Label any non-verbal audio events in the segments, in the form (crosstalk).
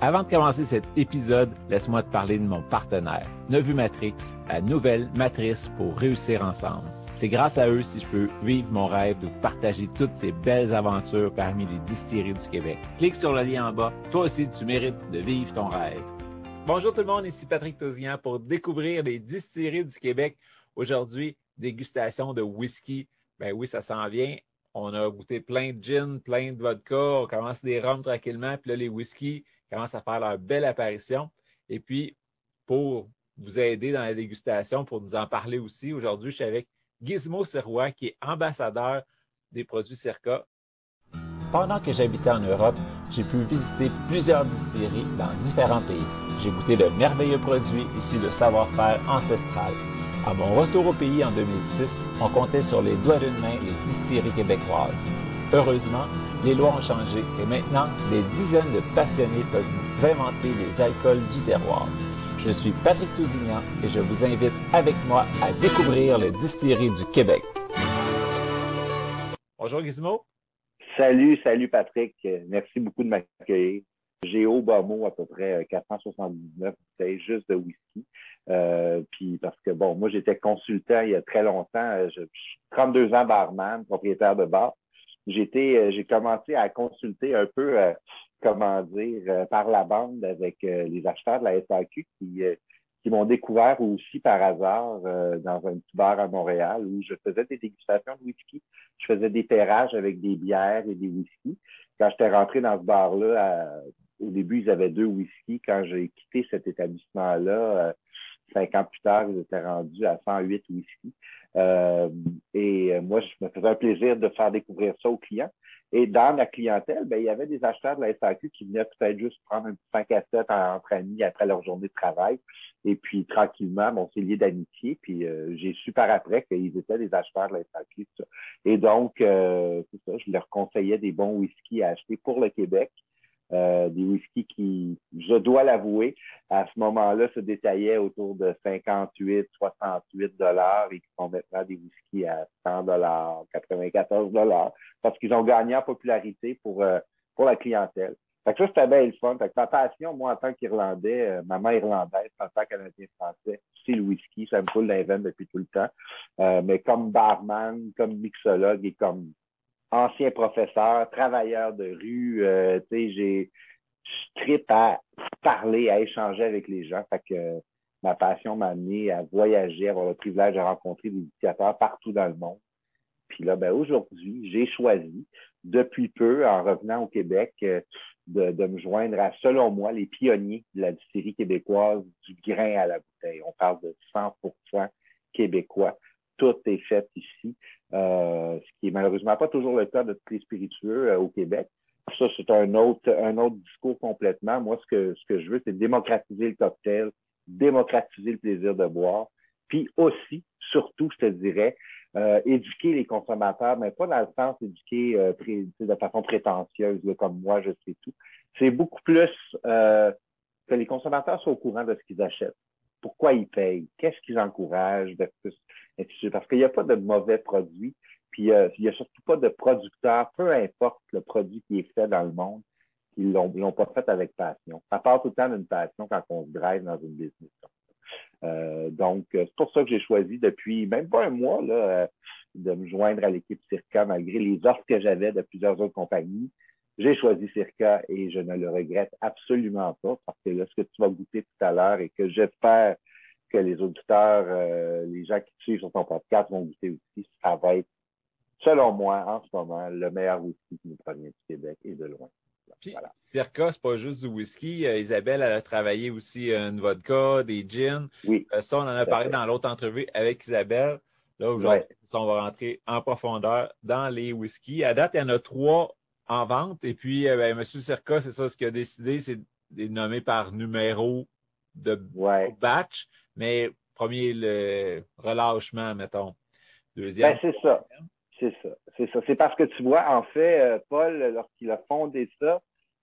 Avant de commencer cet épisode, laisse-moi te parler de mon partenaire, Nevu Matrix, la nouvelle matrice pour réussir ensemble. C'est grâce à eux si je peux vivre mon rêve de vous partager toutes ces belles aventures parmi les distilleries du Québec. Clique sur le lien en bas. Toi aussi, tu mérites de vivre ton rêve. Bonjour tout le monde, ici Patrick Tosian pour découvrir les distilleries du Québec. Aujourd'hui, dégustation de whisky. Ben oui, ça s'en vient. On a goûté plein de gin, plein de vodka. On commence des rhums tranquillement. Puis là, les whiskies commencent à faire leur belle apparition. Et puis, pour vous aider dans la dégustation, pour nous en parler aussi, aujourd'hui, je suis avec Gizmo Serrois, qui est ambassadeur des produits Circa. Pendant que j'habitais en Europe, j'ai pu visiter plusieurs distilleries dans différents pays. J'ai goûté de merveilleux produits issus de savoir-faire ancestral. À mon retour au pays en 2006, on comptait sur les doigts d'une main les distilleries québécoises. Heureusement, les lois ont changé et maintenant, des dizaines de passionnés peuvent inventer les alcools du terroir. Je suis Patrick Tousignan et je vous invite avec moi à découvrir les distilleries du Québec. Bonjour Gizmo. Salut, salut Patrick. Merci beaucoup de m'accueillir. J'ai au bas mot à peu près 479 bouteilles juste de whisky. Euh, puis parce que bon, moi j'étais consultant il y a très longtemps. Je, 32 ans barman, propriétaire de bar. J'étais, euh, j'ai commencé à consulter un peu, euh, comment dire, euh, par la bande avec les acheteurs de la SAQ qui, qui m'ont découvert aussi par hasard dans un petit bar à Montréal où je faisais des dégustations de whisky. Je faisais des terrages avec des bières et des whisky. Quand j'étais rentré dans ce bar-là, au début, ils avaient deux whisky. Quand j'ai quitté cet établissement-là, cinq ans plus tard, ils étaient rendus à 108 whisky. Euh, et euh, moi, je me faisais un plaisir de faire découvrir ça aux clients. Et dans la clientèle, ben, il y avait des acheteurs de la SAQ qui venaient peut-être juste prendre un petit 5 à 7 entre amis après leur journée de travail. Et puis, tranquillement, on s'est lié d'amitié. Puis, euh, j'ai su par après qu'ils étaient des acheteurs de la SAQ. Et donc, c'est ça, je leur conseillais des bons whisky à acheter pour le Québec. Euh, des whiskies qui, je dois l'avouer, à ce moment-là, se détaillaient autour de 58, 68 dollars et qui sont maintenant des whiskies à 100 dollars, 94 dollars, parce qu'ils ont gagné en popularité pour, euh, pour la clientèle. Fait que ça, c'était bien le fun. Fait que ma passion, moi, en tant qu'Irlandais, euh, maman irlandaise, en tant canadien-français, c'est le whisky. Ça me coule dans depuis tout le temps. mais comme barman, comme mixologue et comme ancien professeur, travailleur de rue, euh, tu sais, j'ai, je à parler, à échanger avec les gens. Fait que ma passion m'a amené à voyager, avoir le privilège de rencontrer des éducateurs partout dans le monde. Puis là, ben, aujourd'hui, j'ai choisi, depuis peu, en revenant au Québec, euh, de, de, me joindre à, selon moi, les pionniers de la distillerie québécoise du grain à la bouteille. On parle de 100% québécois tout est fait ici, euh, ce qui est malheureusement pas toujours le cas de tous les spiritueux euh, au Québec. Ça, c'est un autre, un autre discours complètement. Moi, ce que, ce que je veux, c'est démocratiser le cocktail, démocratiser le plaisir de boire, puis aussi, surtout, je te dirais, euh, éduquer les consommateurs, mais pas dans le sens éduquer de façon prétentieuse, comme moi, je sais tout. C'est beaucoup plus que les consommateurs soient au courant de ce qu'ils achètent pourquoi ils payent, qu'est-ce qu'ils encouragent, parce qu'il n'y a pas de mauvais produits, puis euh, il n'y a surtout pas de producteurs, peu importe le produit qui est fait dans le monde, qui ne l'ont pas fait avec passion. Ça part tout le temps d'une passion quand on se drive dans une business. Euh, donc, euh, c'est pour ça que j'ai choisi depuis même pas un mois là, de me joindre à l'équipe Circa, malgré les offres que j'avais de plusieurs autres compagnies. J'ai choisi Circa et je ne le regrette absolument pas parce que là, ce que tu vas goûter tout à l'heure et que j'espère que les auditeurs, euh, les gens qui suivent sur ton podcast vont goûter aussi, ça va être, selon moi, en ce moment, le meilleur whisky qui nous provient du Québec et de loin. Puis, Circa, c'est pas juste du whisky. Euh, Isabelle, elle a travaillé aussi euh, une vodka, des gins. Oui. ça, on en a parlé dans l'autre entrevue avec Isabelle. Là, aujourd'hui, on va rentrer en profondeur dans les whiskies. À date, il y en a trois en vente. Et puis, euh, ben, M. Circa, c'est ça, ce qu'il a décidé, c'est de nommer par numéro de batch. Mais premier, le relâchement, mettons. Deuxième. Ben, c'est ça. C'est ça. C'est ça. C'est parce que tu vois, en fait, euh, Paul, lorsqu'il a fondé ça,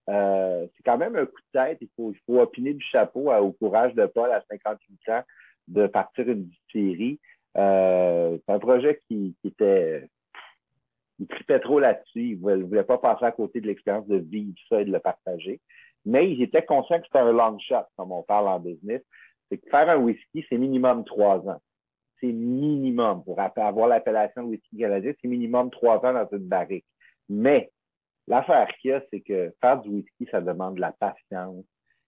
euh, c'est quand même un coup de tête. Il faut, il faut opiner du chapeau au courage de Paul à 58 ans de partir une série. c'est un projet qui, était il tripait trop là-dessus. Il ne voulait, pas passer à côté de l'expérience de vivre ça et de le partager. Mais ils étaient conscients que c'était un long shot, comme on parle en business. C'est que faire un whisky, c'est minimum trois ans. C'est minimum. Pour avoir l'appellation de whisky canadien, c'est minimum trois ans dans une barrique. Mais l'affaire qu'il y a, c'est que faire du whisky, ça demande de la patience.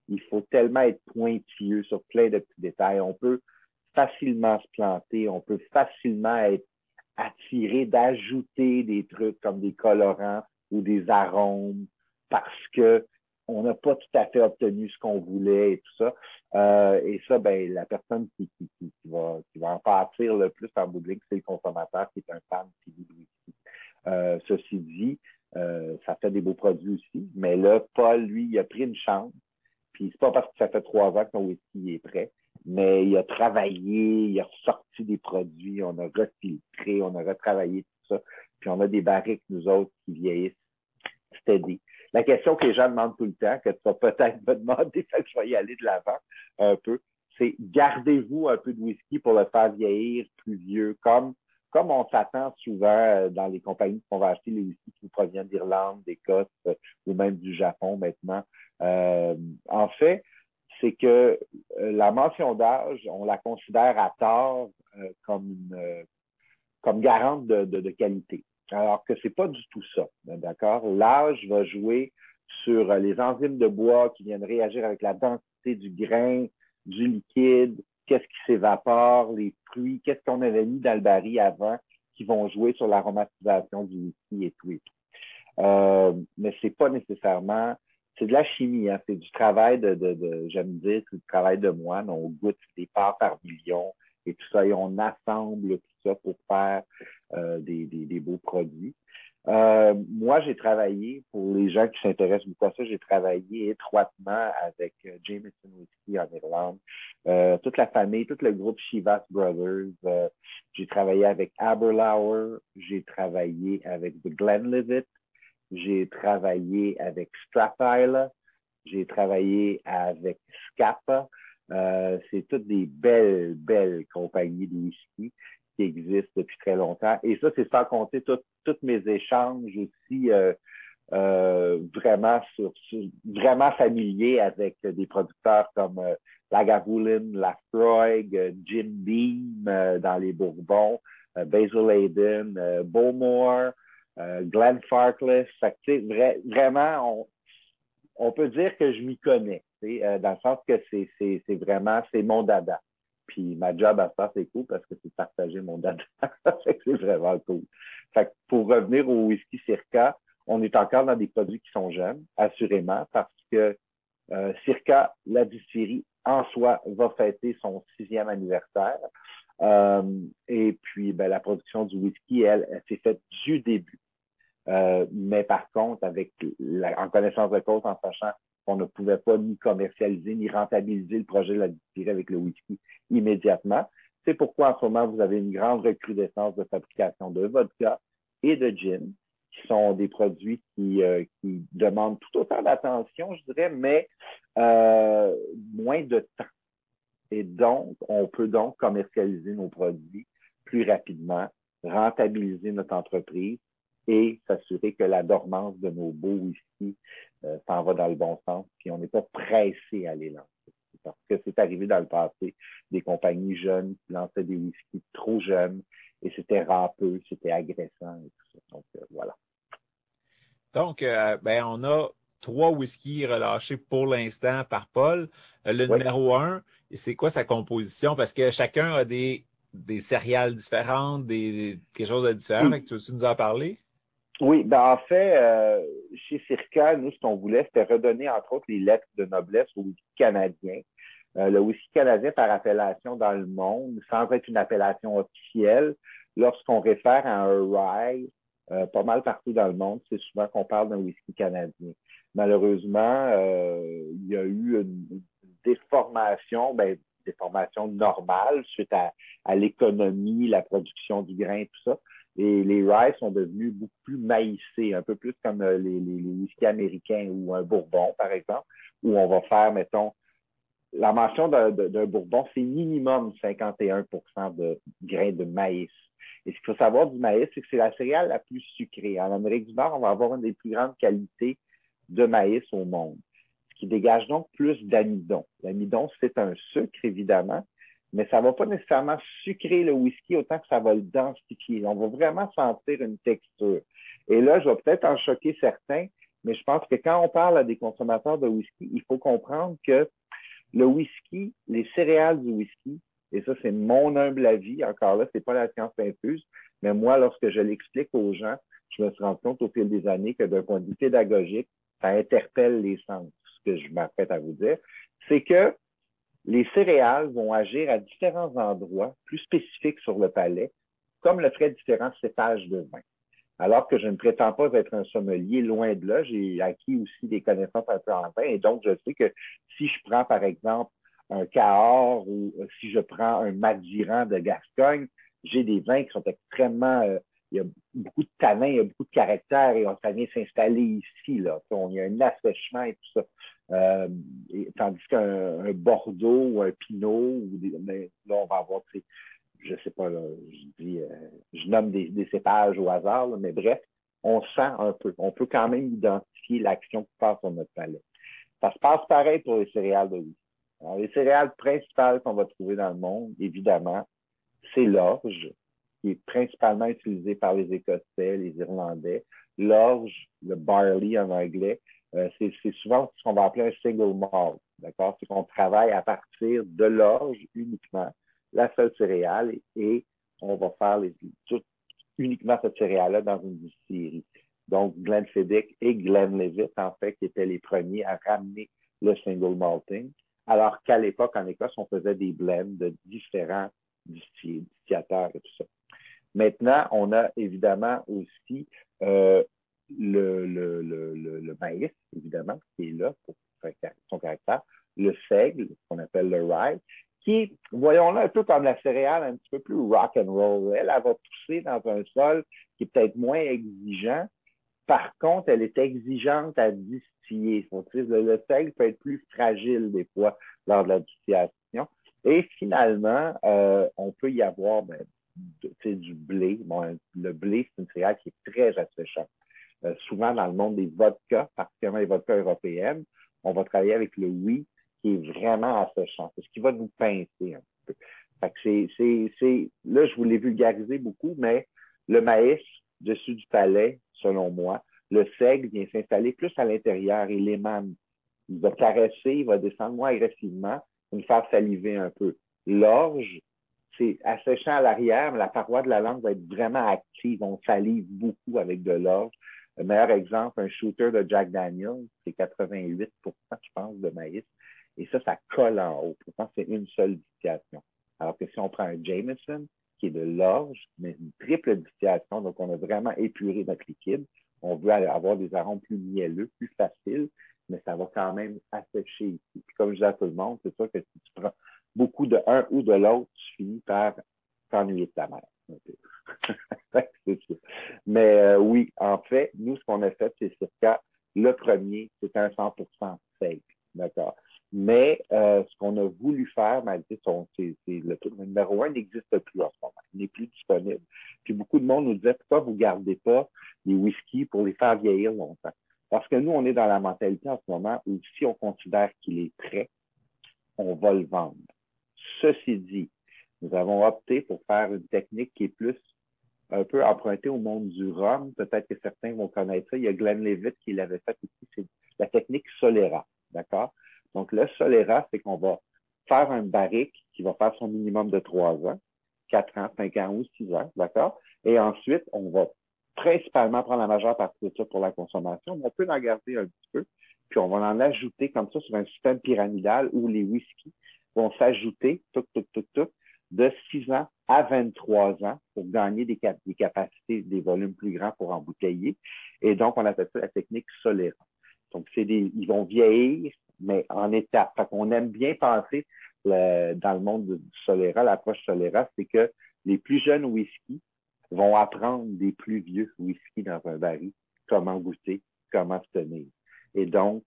Il faut tellement être pointilleux sur plein de petits détails. On peut facilement se planter, on peut facilement être attiré d'ajouter des trucs comme des colorants ou des arômes parce que on n'a pas tout à fait obtenu ce qu'on voulait et tout ça. Euh, et ça, ben, la personne qui, qui, qui, va, qui va en partir le plus en bout de c'est le consommateur qui est un fan qui. Euh, ceci dit, euh, ça fait des beaux produits aussi, mais là, Paul, lui, il a pris une chance. Puis c'est pas parce que ça fait trois ans que son whisky est prêt, mais il a travaillé, il a ressorti des produits, on a refiltré, on a retravaillé tout ça. Puis on a des barriques, nous autres, qui vieillissent steady. La question que les gens demandent tout le temps, que tu vas peut-être me demander, (laughs) que je vais y aller de l'avant un peu, c'est gardez-vous un peu de whisky pour le faire vieillir plus vieux, comme, comme on s'attend souvent euh, dans les compagnies qui vont acheter les whisky qui proviennent d'Irlande, d'Écosse euh, ou même du Japon maintenant. Euh, en fait, c'est que la mention d'âge, on la considère à tort comme une comme garante de qualité alors que c'est pas du tout ça. D'accord? L'âge va jouer sur euh, les enzymes de bois qui viennent réagir avec la densité du grain, du liquide, qu'est-ce qui s'évapore, les fruits, qu'est-ce qu'on avait mis dans le baril avant, qui vont jouer sur l'aromatisation du whisky et tout. Euh, mais c'est pas nécessairement, c'est de la chimie, hein, c'est du travail de, de, de j'aime dire, c'est du travail de moine. On goûte des parts par million et tout ça, et on assemble tout ça pour faire euh, des, des, beaux produits. Euh, moi, j'ai travaillé, pour les gens qui s'intéressent beaucoup à ça, j'ai travaillé étroitement avec euh, Jameson Whiskey en Irlande, toute la famille, tout le groupe Chivas Brothers. J'ai travaillé avec Aberlour, j'ai travaillé avec The Glenlivet, j'ai travaillé avec Strathile, j'ai travaillé avec Scapa. Euh, c'est toutes des belles, belles compagnies de whisky qui existent depuis très longtemps. Et ça, c'est sans compter tous mes échanges aussi euh, euh, vraiment sur, vraiment familiers avec des producteurs comme Lagavulin, Lafroig, Jim Beam dans les Bourbons, Basil Hayden, Bowmore, Glenn Farkless. Vraiment, on peut dire que je m'y connais, dans le sens que c'est vraiment, c'est mon dada. Puis ma job à ça, c'est cool parce que c'est partager mon data. (laughs) c'est vraiment cool. Pour revenir au whisky Circa, on est encore dans des produits qui sont jeunes, assurément, parce que euh, Circa, la distillerie en soi, va fêter son sixième anniversaire. Euh, et puis, ben, la production du whisky, elle, elle s'est faite du début. Euh, mais par contre, avec en connaissance de cause, en sachant on ne pouvait pas ni commercialiser ni rentabiliser le projet de la distillerie avec le whisky immédiatement. C'est pourquoi en ce moment, vous avez une grande recrudescence de fabrication de vodka et de gin, qui sont des produits qui, euh, demandent tout autant d'attention, je dirais, mais euh, moins de temps. Et donc, on peut donc commercialiser nos produits plus rapidement, rentabiliser notre entreprise et s'assurer que la dormance de nos beaux whisky euh, s'en va dans le bon sens, puis on n'est pas pressé à les lancer. Parce que c'est arrivé dans le passé, des compagnies jeunes qui lançaient des whiskies trop jeunes, et c'était râpeux, c'était agressant et tout ça. Donc, euh, voilà. Donc, euh, ben, on a trois whiskies relâchés pour l'instant par Paul. le numéro un, c'est quoi sa composition? Parce que chacun a des, des céréales différentes, des, quelque chose de différent. Tu veux nous en parler? Oui, ben en fait, euh, chez Circa, nous, ce qu'on voulait, c'était redonner, entre autres, les lettres de noblesse au whisky canadien. Euh, le whisky canadien par appellation dans le monde, sans être une appellation officielle, lorsqu'on réfère à un rye, euh, pas mal partout dans le monde, c'est souvent qu'on parle d'un whisky canadien. Malheureusement, il y a eu une, déformation, ben, déformation normale suite à, à l'économie, la production du grain, tout ça. Les rye sont devenus beaucoup plus maïsés, un peu plus comme euh, les, les, whisky américains ou un bourbon, par exemple, où on va faire, mettons, la mention d'un bourbon, c'est minimum 51% de grains de maïs. Et ce qu'il faut savoir du maïs, c'est que c'est la céréale la plus sucrée. En Amérique du Nord, on va avoir une des plus grandes qualités de maïs au monde. Ce qui dégage donc plus d'amidon. L'amidon, c'est un sucre, évidemment, mais ça ne va pas nécessairement sucrer le whisky autant que ça va le densifier. On va vraiment sentir une texture. Et là, je vais peut-être en choquer certains, mais je pense que quand on parle à des consommateurs de whisky, il faut comprendre que le whisky, les céréales du whisky, et ça, c'est mon humble avis, encore là, c'est pas la science infuse, mais moi, lorsque je l'explique aux gens, je me suis rendu compte au fil des années que d'un point de vue pédagogique, ça interpelle les sens, ce que je m'apprête à vous dire, c'est que les céréales vont agir à différents endroits plus spécifiques sur le palais, comme le ferait différents cépages de vin. Alors que je ne prétends pas être un sommelier, loin de là, j'ai acquis aussi des connaissances un peu en vin, et donc je sais que si je prends par exemple un Cahors ou si je prends un Madiran de Gascogne, j'ai des vins qui sont extrêmement euh, il y a beaucoup de tanins, il y a beaucoup de caractère et ça vient s'installer ici. Là. Il y a un assèchement et tout ça. Euh, tandis qu'un Bordeaux ou un Pinot, ben, là, on va avoir, je sais pas, là, je, dis, euh, je nomme des, cépages au hasard, mais bref, on sent un peu. On peut quand même identifier l'action qui passe sur notre palais. Ça se passe pareil pour les céréales de whisky. les céréales principales qu'on va trouver dans le monde, évidemment, c'est l'orge, qui est principalement utilisé par les Écossais, les Irlandais. L'orge, le barley en anglais, euh, c'est souvent ce qu'on va appeler un single malt. D'accord? C'est qu'on travaille à partir de l'orge uniquement, la seule céréale, et, on va faire uniquement cette céréale-là dans une distillerie. Donc, Glenfiddich et Glenlivet, en fait, qui étaient les premiers à ramener le single malting, alors qu'à l'époque, en Écosse, on faisait des blends de différents distillateurs et tout ça. Maintenant, on a évidemment aussi euh, le, le, le, le, maïs, évidemment, qui est là pour son caractère, le seigle, qu'on appelle le rye, qui, voyons-le un peu comme la céréale, un petit peu plus rock and roll. Elle, va pousser dans un sol qui est peut-être moins exigeant. Par contre, elle est exigeante à distiller. Le, le seigle peut être plus fragile des fois lors de la distillation. Et finalement, euh, on peut y avoir ben, du blé. Bon, le blé, c'est une céréale qui est très asséchante. Euh, souvent, dans le monde des vodkas, particulièrement les vodkas européennes, on va travailler avec le oui qui est vraiment asséchant. C'est ce qui va nous pincer un peu. Là, je voulais vulgariser beaucoup, mais le maïs, dessus du palais, selon moi, le seigle vient s'installer plus à l'intérieur et l'émane. Il va caresser, il va descendre moins agressivement, nous faire saliver un peu. L'orge, c'est asséchant à l'arrière, mais la paroi de la langue va être vraiment active. On salive beaucoup avec de l'orge. Le meilleur exemple, un shooter de Jack Daniels, c'est 88% je pense, de maïs. Et ça, ça colle en haut. Pourtant, c'est une seule distillation. Alors que si on prend un Jameson, qui est de l'orge, mais une triple distillation, donc on a vraiment épuré notre liquide. On veut avoir des arômes plus mielleux, plus faciles, mais ça va quand même assécher ici. Puis comme je dis à tout le monde, c'est sûr que si tu prends beaucoup de un ou de l'autre, tu finis par t'ennuyer de ta mère. (laughs) Mais euh, oui, en fait, nous, ce qu'on a fait, c'est circa le premier, c'est un 100% fake. D'accord. Mais euh, ce qu'on a voulu faire, malgré son, c'est, le, le numéro un n'existe plus en ce moment. Il n'est plus disponible. Puis beaucoup de monde nous disait pourquoi vous ne gardez pas les whiskies pour les faire vieillir longtemps? Parce que nous, on est dans la mentalité en ce moment où si on considère qu'il est prêt, on va le vendre. Ceci dit, nous avons opté pour faire une technique qui est plus un peu empruntée au monde du rhum. Peut-être que certains vont connaître ça. Il y a Glenn Levitt qui l'avait fait aussi. C'est la technique Solera. D'accord? Donc, le Solera, c'est qu'on va faire un barrique qui va faire son minimum de trois ans, quatre ans, cinq ans ou six ans. D'accord? Et ensuite, on va principalement prendre la majeure partie de ça pour la consommation, mais on peut en garder un petit peu, puis on va en ajouter comme ça sur un système pyramidal où les whiskies vont s'ajouter, tout, tout, tout, tout, de 6 ans à 23 ans pour gagner des, capacités, des volumes plus grands pour embouteiller. Et donc, on appelle ça la technique Solera. Donc, c'est des, ils vont vieillir, mais en étapes. Fait qu'on aime bien penser dans le monde du Solera, l'approche Solera, c'est que les plus jeunes whisky vont apprendre des plus vieux whisky dans un baril comment goûter, comment se tenir. Et donc,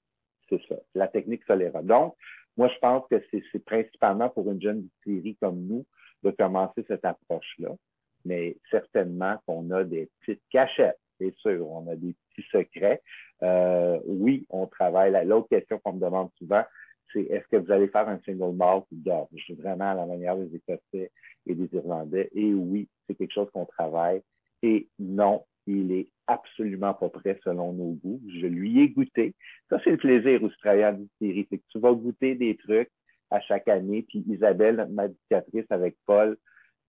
c'est ça, la technique Solera. Donc, moi, je pense que c'est principalement pour une jeune distillerie comme nous de commencer cette approche-là. Mais certainement qu'on a des petites cachettes c'est sûr, on a des petits secrets. Euh, oui, on travaille. L'autre question qu'on me demande souvent, c'est est-ce que vous allez faire un single malt ou Je vraiment à la manière des Écossais et des Irlandais. Et oui, c'est quelque chose qu'on travaille. Et non, il est absolument pas prêt selon nos goûts. Je lui ai goûté. Ça, c'est le plaisir au travailleur distillerie. C'est que tu vas goûter des trucs à chaque année. Puis Isabelle, ma dictatrice avec Paul,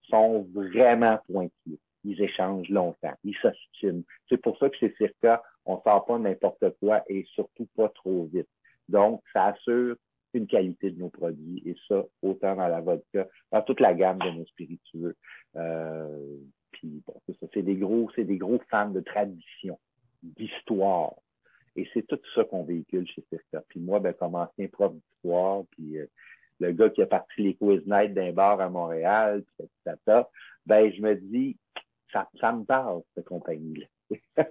sont vraiment pointillés. Ils échangent longtemps. Ils s'ostinent. C'est pour ça que chez Circa, on ne sort pas n'importe quoi et surtout pas trop vite. Donc, ça assure une qualité de nos produits et ça, autant dans la vodka, dans toute la gamme de nos spiritueux. Euh, puis bon, c'est ça, c'est des gros, c'est des gros fans de tradition, d'histoire. Et c'est tout ça qu'on véhicule chez Circa. Puis moi, ben, comme ancien prof d'histoire, puis euh, le gars qui a parti les quiz night d'un bar à Montréal, puis ça, ben je me dis, ça, me parle, cette compagnie-là. (laughs)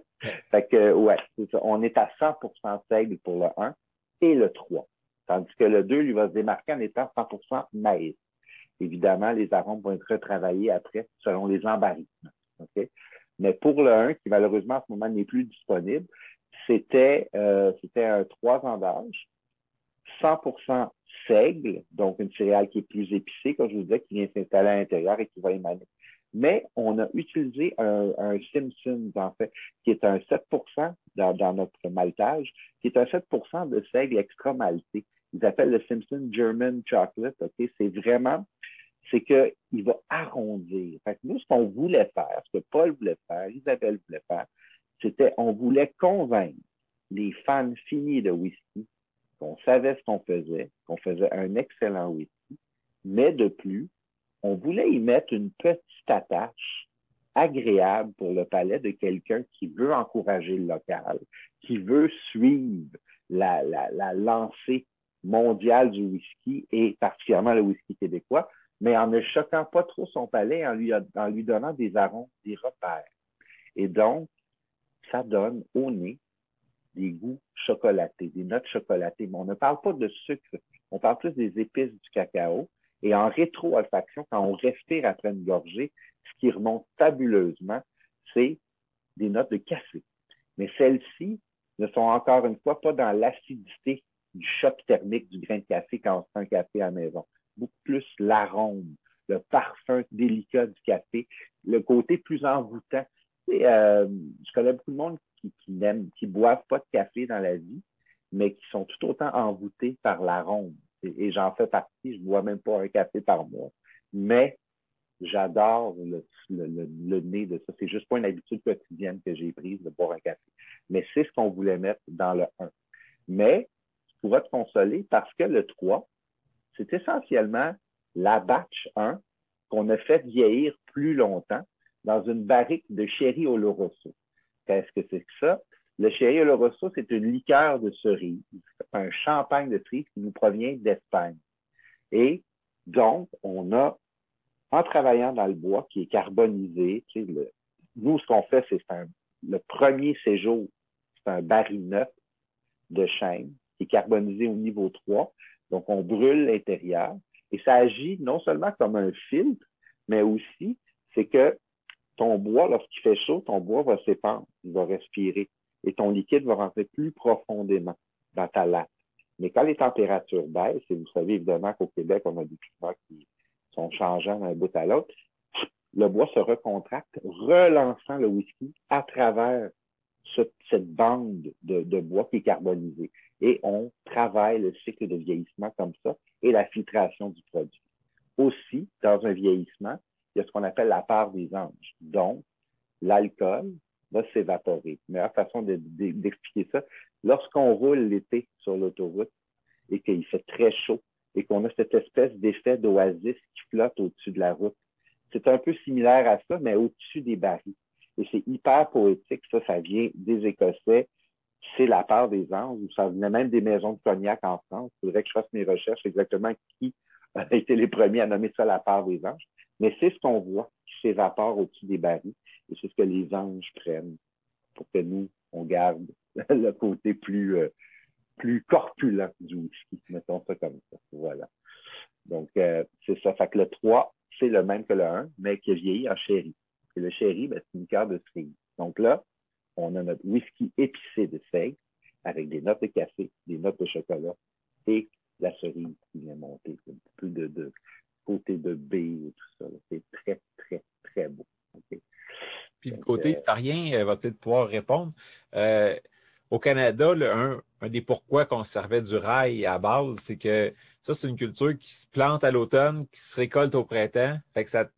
fait que, ouais, c'est ça. On est à 100% seigle pour le 1 et le 3. Tandis que le 2, lui, va se démarquer en étant 100% maïs. Évidemment, les arômes vont être retravaillés après selon les embarrassements. Mais pour le 1, qui malheureusement en ce moment n'est plus disponible, c'était euh, un 3 ans d'âge, 100% seigle, donc une céréale qui est plus épicée, comme je vous disais, qui vient s'installer à l'intérieur et qui va émaner. Mais on a utilisé un, un Simpsons, en fait, qui est un 7 dans, dans, notre maltage, qui est un 7% de seigle extra malté. Ils appellent le Simpson German Chocolate. C'est vraiment, c'est qu'il va arrondir. Fait que nous, ce qu'on voulait faire, ce que Paul voulait faire, Isabelle voulait faire, c'était on voulait convaincre les fans finis de whisky qu'on savait ce qu'on faisait, qu'on faisait un excellent whisky, mais de plus, on voulait y mettre une petite attache agréable pour le palais de quelqu'un qui veut encourager le local, qui veut suivre la, la, la lancée mondiale du whisky et particulièrement le whisky québécois, mais en ne choquant pas trop son palais, en lui, donnant des arômes, des repères. Et donc, ça donne au nez des goûts chocolatés, des notes chocolatées. Mais on ne parle pas de sucre, on parle plus des épices du cacao. Et en rétro-olfaction, quand on respire après une gorgée, ce qui remonte fabuleusement, c'est des notes de café. Mais celles-ci ne sont encore une fois pas dans l'acidité du choc thermique du grain de café quand on fait un café à la maison. Beaucoup plus l'arôme, le parfum délicat du café, le côté plus envoûtant. Euh, je connais beaucoup de monde qui, qui n'aiment, qui boivent pas de café dans la vie, mais qui sont tout autant envoûtés par l'arôme. Et, j'en fais partie, je bois même pas un café par mois. Mais j'adore le, le, nez de ça. C'est juste pas une habitude quotidienne que j'ai prise de boire un café. Mais c'est ce qu'on voulait mettre dans le 1. Mais tu pourras te consoler parce que le 3, c'est essentiellement la batch 1 qu'on a fait vieillir plus longtemps dans une barrique de sherry Oloroso. Qu'est-ce que c'est que ça? Le sherry Oloroso, c'est une liqueur de cerise, un champagne de cerise qui nous provient d'Espagne. Et donc, on a, en travaillant dans le bois qui est carbonisé, nous, ce qu'on fait, c'est le premier séjour, c'est un baril neuf de chêne qui est carbonisé au niveau 3. Donc, on brûle l'intérieur et ça agit non seulement comme un filtre, mais aussi, c'est que ton bois, lorsqu'il fait chaud, ton bois va s'épandre, il va respirer et ton liquide va rentrer plus profondément dans ta latte. Mais quand les températures baissent, et vous savez évidemment qu'au Québec, on a des climats qui sont changeants d'un bout à l'autre, le bois se recontracte, relançant le whisky à travers cette bande de, bois qui est carbonisée. Et on travaille le cycle de vieillissement comme ça et la filtration du produit. Aussi, dans un vieillissement, il y a ce qu'on appelle la part des anges. Donc, l'alcool va s'évaporer. Meilleure façon d'expliquer ça, lorsqu'on roule l'été sur l'autoroute et qu'il fait très chaud et qu'on a cette espèce d'effet d'oasis qui flotte au-dessus de la route, c'est un peu similaire à ça, mais au-dessus des barils. Et c'est hyper poétique. Ça, ça vient des Écossais. C'est la part des anges, ça venait même des maisons de cognac en France. Il faudrait que je fasse mes recherches exactement qui a (laughs) été les premiers à nommer ça la part des anges. Mais c'est ce qu'on voit qui s'évapore au-dessus des barils et c'est ce que les anges prennent pour que nous, on garde (laughs) le côté plus, euh, plus corpulent du whisky. Mettons ça comme ça. Voilà. Donc, euh, c'est ça. Fait que le 3, c'est le même que le 1, mais qui est vieilli en chéri. Et le chéri, ben, c'est une carte de cerise. Donc là, on a notre whisky épicé de seigle avec des notes de café, des notes de chocolat et la cerise qui vient monter. Un peu de, de côté de baie et tout ça. C'est très, très, très beau. Puis le côté italien euh, va peut-être pouvoir répondre. Euh, au Canada, un, des pourquoi qu'on servait du rail à base, c'est que ça, c'est une culture qui se plante à l'automne, qui se récolte au printemps. Fait que ça,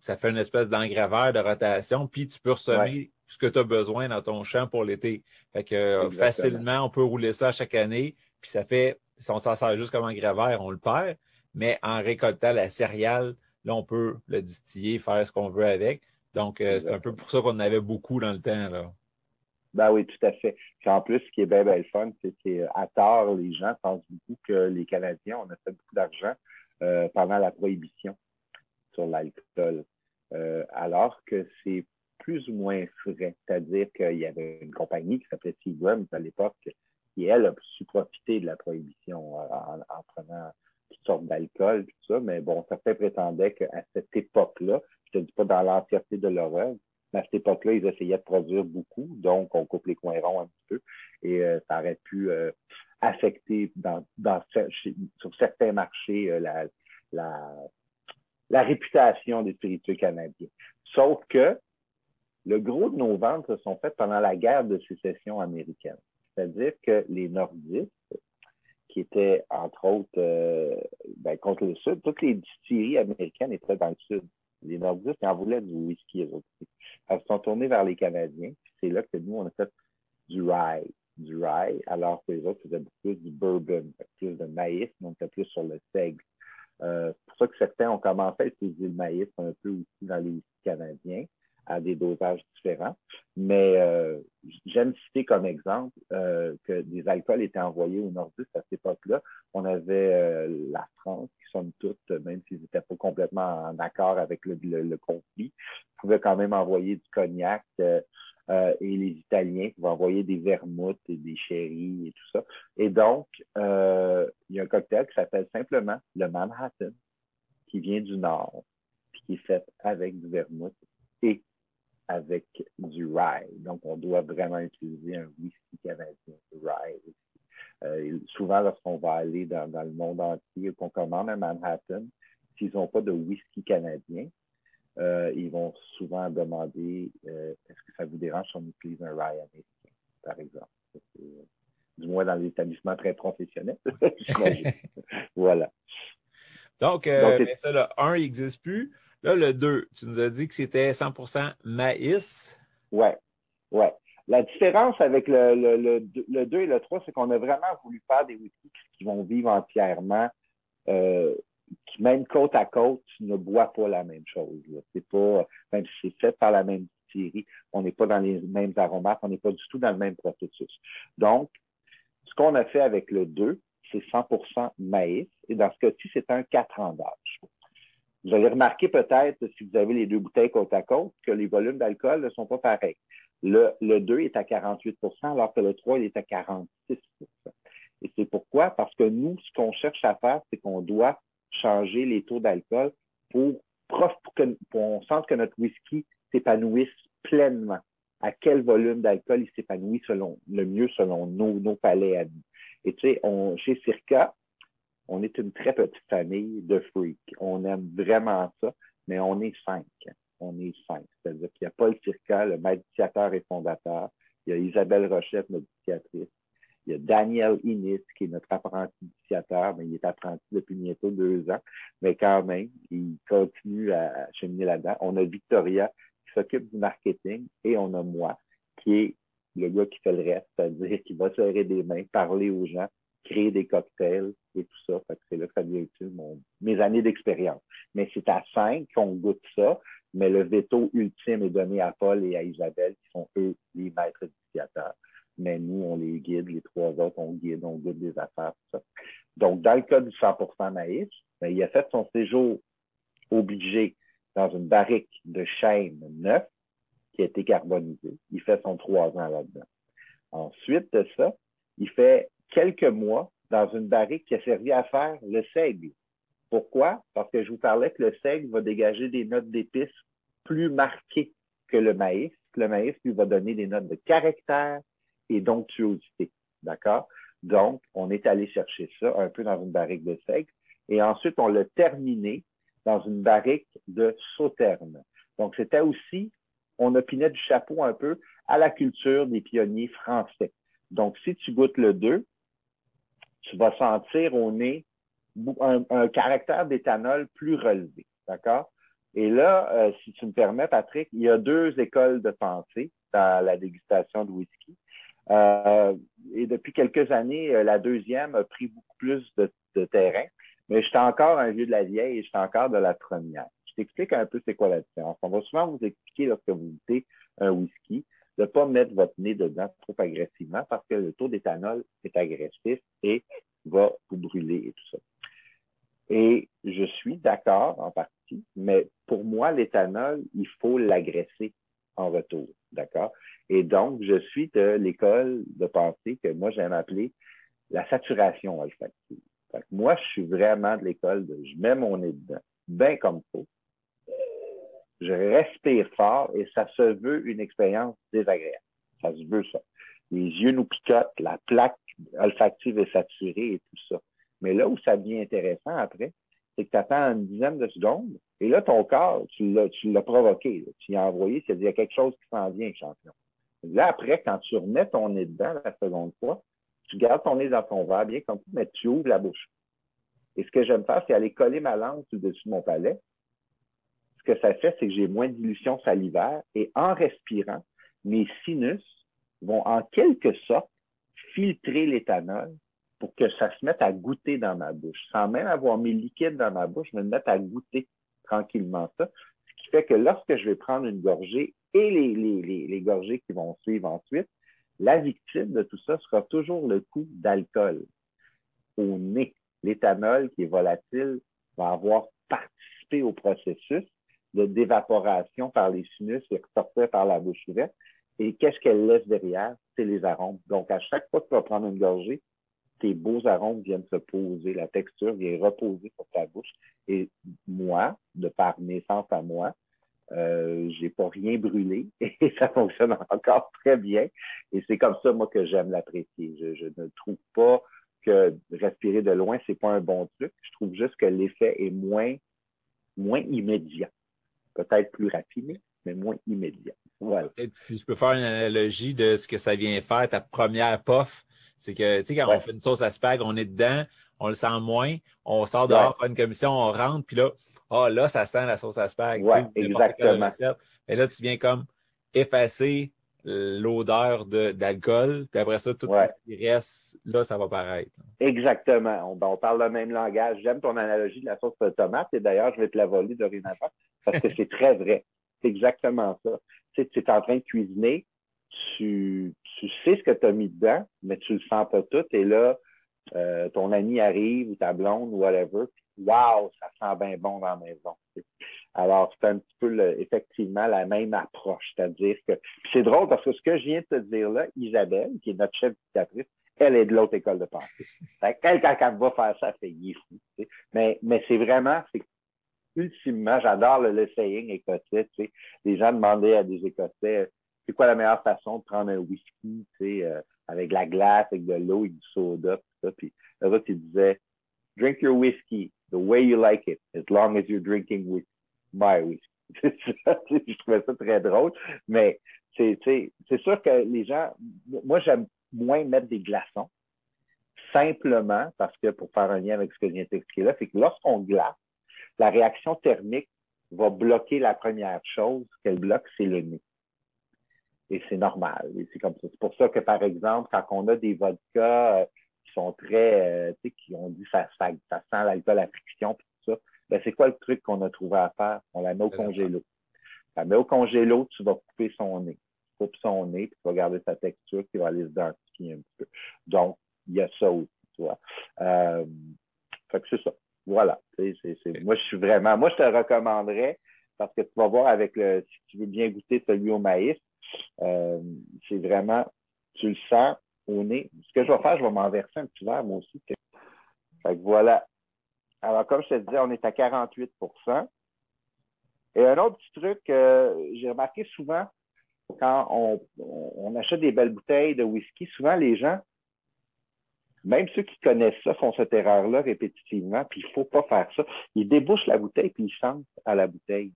ça fait une espèce d'engraveur de rotation, puis tu peux ressemer ce que tu as besoin dans ton champ pour l'été. Fait que euh, facilement, on peut rouler ça chaque année, puis ça fait, si on s'en sert juste comme engraveur, on le perd. Mais en récoltant la céréale, là, on peut le distiller, faire ce qu'on veut avec. Donc, euh, c'est un peu pour ça qu'on en avait beaucoup dans le temps. Là. Ben oui, tout à fait. Puis en plus, ce qui est bien, bien fun, c'est qu'à tort, les gens pensent beaucoup que les Canadiens, on a fait beaucoup d'argent euh, pendant la prohibition sur l'alcool. Euh, alors que c'est plus ou moins vrai. C'est-à-dire qu'il y avait une compagnie qui s'appelait Seagrams à l'époque qui, elle, a su profiter de la prohibition en, en prenant toutes sortes d'alcool, tout ça. Mais bon, certains prétendaient qu'à cette époque-là, je te dis pas dans l'entièreté de leur œuvre, mais à cette époque-là, ils essayaient de produire beaucoup, donc on coupe les coins ronds un petit peu, et euh, ça aurait pu euh, affecter dans, sur certains marchés euh, la, la réputation des spiritueux canadiens. Sauf que le gros de nos ventes se sont faites pendant la guerre de sécession américaine. C'est-à-dire que les nordistes, qui étaient entre autres ben, contre le Sud, toutes les distilleries américaines étaient dans le Sud. Les Nordistes, ils en voulaient du whisky, eux aussi. Elles se sont tournées vers les Canadiens. C'est là que nous, on a fait du rye. Du rye, alors que les autres faisaient plus du bourbon, plus de maïs, était plus sur le seigle. Euh, c'est pour ça que certains ont commencé à utiliser le maïs un peu aussi dans les canadiens à des dosages différents. Mais euh, j'aime citer comme exemple euh, que des alcools étaient envoyés au nordistes à cette époque-là. On avait euh, la France, qui somme toute, même s'ils n'étaient pas complètement en accord avec le, le, conflit, pouvaient quand même envoyer du cognac. Et les Italiens pouvaient envoyer des vermouths et des sherry et tout ça. Et donc, il y a un cocktail qui s'appelle simplement le Manhattan, qui vient du Nord, puis qui est fait avec du vermouth et avec du rye. Donc, on doit vraiment utiliser un whisky canadien, rye euh, souvent, lorsqu'on va aller dans, le monde entier, qu'on commande un Manhattan, s'ils n'ont pas de whisky canadien, euh, ils vont souvent demander euh, est-ce que ça vous dérange si on utilise un rye américain, par exemple? Du moins dans l'établissement très professionnel. (laughs) (laughs) voilà. Donc, Donc ça, le 1 n'existe plus. Là, le 2, tu nous as dit que c'était 100% maïs. Oui, oui. La différence avec le, le, le, 2 et le 3, c'est qu'on a vraiment voulu faire des whiskies qui vont vivre entièrement, euh, qui même côte à côte ne boivent pas la même chose. C'est pas, même si c'est fait par la même série, on n'est pas dans les mêmes aromates, on n'est pas du tout dans le même processus. Donc, ce qu'on a fait avec le 2, c'est 100% maïs, et dans ce cas-ci, c'est un 4 ans d'âge. Vous allez remarquer peut-être, si vous avez les deux bouteilles côte à côte, que les volumes d'alcool ne sont pas pareils. Le, le 2 est à 48% alors que le 3 il est à 46% Et c'est pourquoi? Parce que nous, ce qu'on cherche à faire, c'est qu'on doit changer les taux d'alcool pour, que, pour sente que notre whisky s'épanouisse pleinement. À quel volume d'alcool il s'épanouit selon le mieux selon nos, palais à nous. Et tu sais, chez Circa, on est une très petite famille de freaks. On aime vraiment ça, mais on est cinq. On est cinq. C'est-à-dire qu'il y a Paul Circa, le maître et fondateur. Il y a Isabelle Rochette, notre. Il y a Daniel Innis, qui est notre apprenti initiateur, mais il est apprenti depuis bientôt deux ans. Mais quand même, il continue à cheminer là-dedans. On a Victoria, qui s'occupe du marketing, et on a moi, qui est le gars qui fait le reste, c'est-à-dire qui va serrer des mains, parler aux gens, créer des cocktails et tout ça. C'est là que ça devient mes années d'expérience. Mais c'est à cinq qu'on goûte ça, mais le veto ultime est donné à Paul et à Isabelle, qui sont eux les maîtres initiateurs. Mais nous, on les guide, les trois autres, on guide, on goûte des affaires, tout ça. Donc, dans le cas du 100% maïs, ben, il a fait son séjour obligé dans une barrique de chêne neuf qui a été carbonisée. Il fait son trois ans là-dedans. Ensuite de ça, il fait quelques mois dans une barrique qui a servi à faire le seigle. Pourquoi? Parce que je vous parlais que le seigle va dégager des notes d'épices plus marquées que le maïs. Le maïs, lui, va donner des notes de caractère et d'onctuosité. D'accord? Donc, on est allé chercher ça un peu dans une barrique de seigle. Et ensuite, on l'a terminé dans une barrique de sauterne. Donc, c'était aussi, on opinait du chapeau un peu à la culture des pionniers français. Donc, si tu goûtes le 2, tu vas sentir au nez un, caractère d'éthanol plus relevé. D'accord? Et là, euh, si tu me permets, Patrick, il y a deux écoles de pensée dans la dégustation de whisky. Euh, et depuis quelques années, euh, la deuxième a pris beaucoup plus de, terrain, mais j'étais encore un vieux de la vieille et j'étais encore de la première. Je t'explique un peu c'est quoi la différence. On va souvent vous expliquer lorsque vous goûtez un whisky de ne pas mettre votre nez dedans trop agressivement parce que le taux d'éthanol est agressif et va vous brûler et tout ça. Et je suis d'accord en partie, mais pour moi, l'éthanol, il faut l'agresser en retour. D'accord? Et donc, je suis de l'école de pensée que moi, j'aime appeler la saturation olfactive. moi, je suis vraiment de l'école de je mets mon nez dedans, bien comme faut. Je respire fort et ça se veut une expérience désagréable. Ça se veut ça. Les yeux nous picotent, la plaque olfactive est saturée et tout ça. Mais là où ça devient intéressant après, c'est que tu attends une dizaine de secondes et là, ton corps, tu l'as provoqué. Tu l'as envoyé, c'est-à-dire y a quelque chose qui s'en vient, champion. Là, après, quand tu remets ton nez dedans la seconde fois, tu gardes ton nez dans ton verre, bien comme ça, mais tu ouvres la bouche. Et ce que j'aime faire, c'est aller coller ma langue au-dessus de mon palais. Ce que ça fait, c'est que j'ai moins de dilution salivaire et en respirant, mes sinus vont en quelque sorte filtrer l'éthanol pour que ça se mette à goûter dans ma bouche. Sans même avoir mes liquides dans ma bouche, je me mette à goûter tranquillement ça. Ce qui fait que lorsque je vais prendre une gorgée et les, les, les, gorgées qui vont suivre ensuite, la victime de tout ça sera toujours le coup d'alcool au nez. L'éthanol qui est volatile va avoir participé au processus de d'évaporation par les sinus et ressortir par la bouche ouverte. Et qu'est-ce qu'elle laisse derrière? C'est les arômes. Donc, à chaque fois que tu vas prendre une gorgée, tes beaux arômes viennent se poser, la texture vient reposer sur ta bouche. Et moi, de par naissance à moi, euh, j'ai pas rien brûlé (laughs) et ça fonctionne encore très bien. Et c'est comme ça, moi, que j'aime l'apprécier. Je, ne trouve pas que respirer de loin, c'est pas un bon truc. Je trouve juste que l'effet est moins, moins immédiat. Peut-être plus raffiné, mais moins immédiat. Voilà. Si je peux faire une analogie de ce que ça vient faire, ta première puff, c'est que, tu sais, quand on fait une sauce à spag, on est dedans, on le sent moins, on sort dehors, ouais. une commission, on rentre, puis là, ah, oh, là, ça sent la sauce à spag. Oui, exactement. Mais là, tu viens comme effacer l'odeur d'alcool, puis après ça, tout ce qui reste, là, ça va paraître. Exactement. On, on, parle le même langage. J'aime ton analogie de la sauce de tomate, et d'ailleurs, je vais te la voler dorénavant, parce que (laughs) c'est très vrai. C'est exactement ça. Tu sais, tu es en train de cuisiner, tu, tu sais ce que tu as mis dedans, mais tu le sens pas tout, et là, euh, ton ami arrive, ou ta blonde, ou whatever, Wow, ça sent bien bon dans la maison. Alors, c'est un petit peu effectivement la même approche. C'est-à-dire que c'est drôle parce que ce que je viens de te dire là, Isabelle, qui est notre chef d'éducatrice, elle est de l'autre école de pensée. elle, quand elle va faire ça, fait il fou. Mais, mais c'est vraiment, c'est ultimement, j'adore le, le saying écossais. Les gens demandaient à des Écossais c'est quoi la meilleure façon de prendre un whisky, tu sais, euh, avec de la glace, avec de l'eau et du soda, tout ça? Puis là, tu disais drink your whiskey the way you like it, as long as you're drinking with my whiskey. (laughs) je trouvais ça très drôle, mais c'est sûr que les gens, moi j'aime moins mettre des glaçons, simplement parce que pour faire un lien avec ce que je viens d'expliquer là, c'est que lorsqu'on glace, la réaction thermique va bloquer la première chose qu'elle bloque, c'est le nez. Et c'est normal. C'est comme ça. C'est pour ça que, par exemple, quand on a des vodkas qui sont très, euh, tu sais, qui ont dit ça, ça, ça sent l'alcool à friction, puis tout ça. Ben, c'est quoi le truc qu'on a trouvé à faire? On la met au congélo. La met au congélo, tu vas couper son nez. Tu coupes son nez, puis tu vas garder sa texture qui va aller se densifier un petit peu. Donc, il y a ça aussi, tu vois. Euh, fait que c'est ça. Voilà. C'est, c'est, moi, je suis vraiment, moi, je te recommanderais, parce que tu vas voir avec le, si tu veux bien goûter celui au maïs, euh, c'est vraiment, tu le sens, au nez. Ce que je vais faire, je vais m'en verser un petit verre, moi aussi. Fait que voilà. Alors, comme je te disais, on est à 48% Et un autre petit truc, j'ai remarqué souvent, quand on, on, achète des belles bouteilles de whisky, souvent les gens, même ceux qui connaissent ça, font cette erreur-là répétitivement, puis il faut pas faire ça. Ils débouchent la bouteille, puis ils chantent à la bouteille.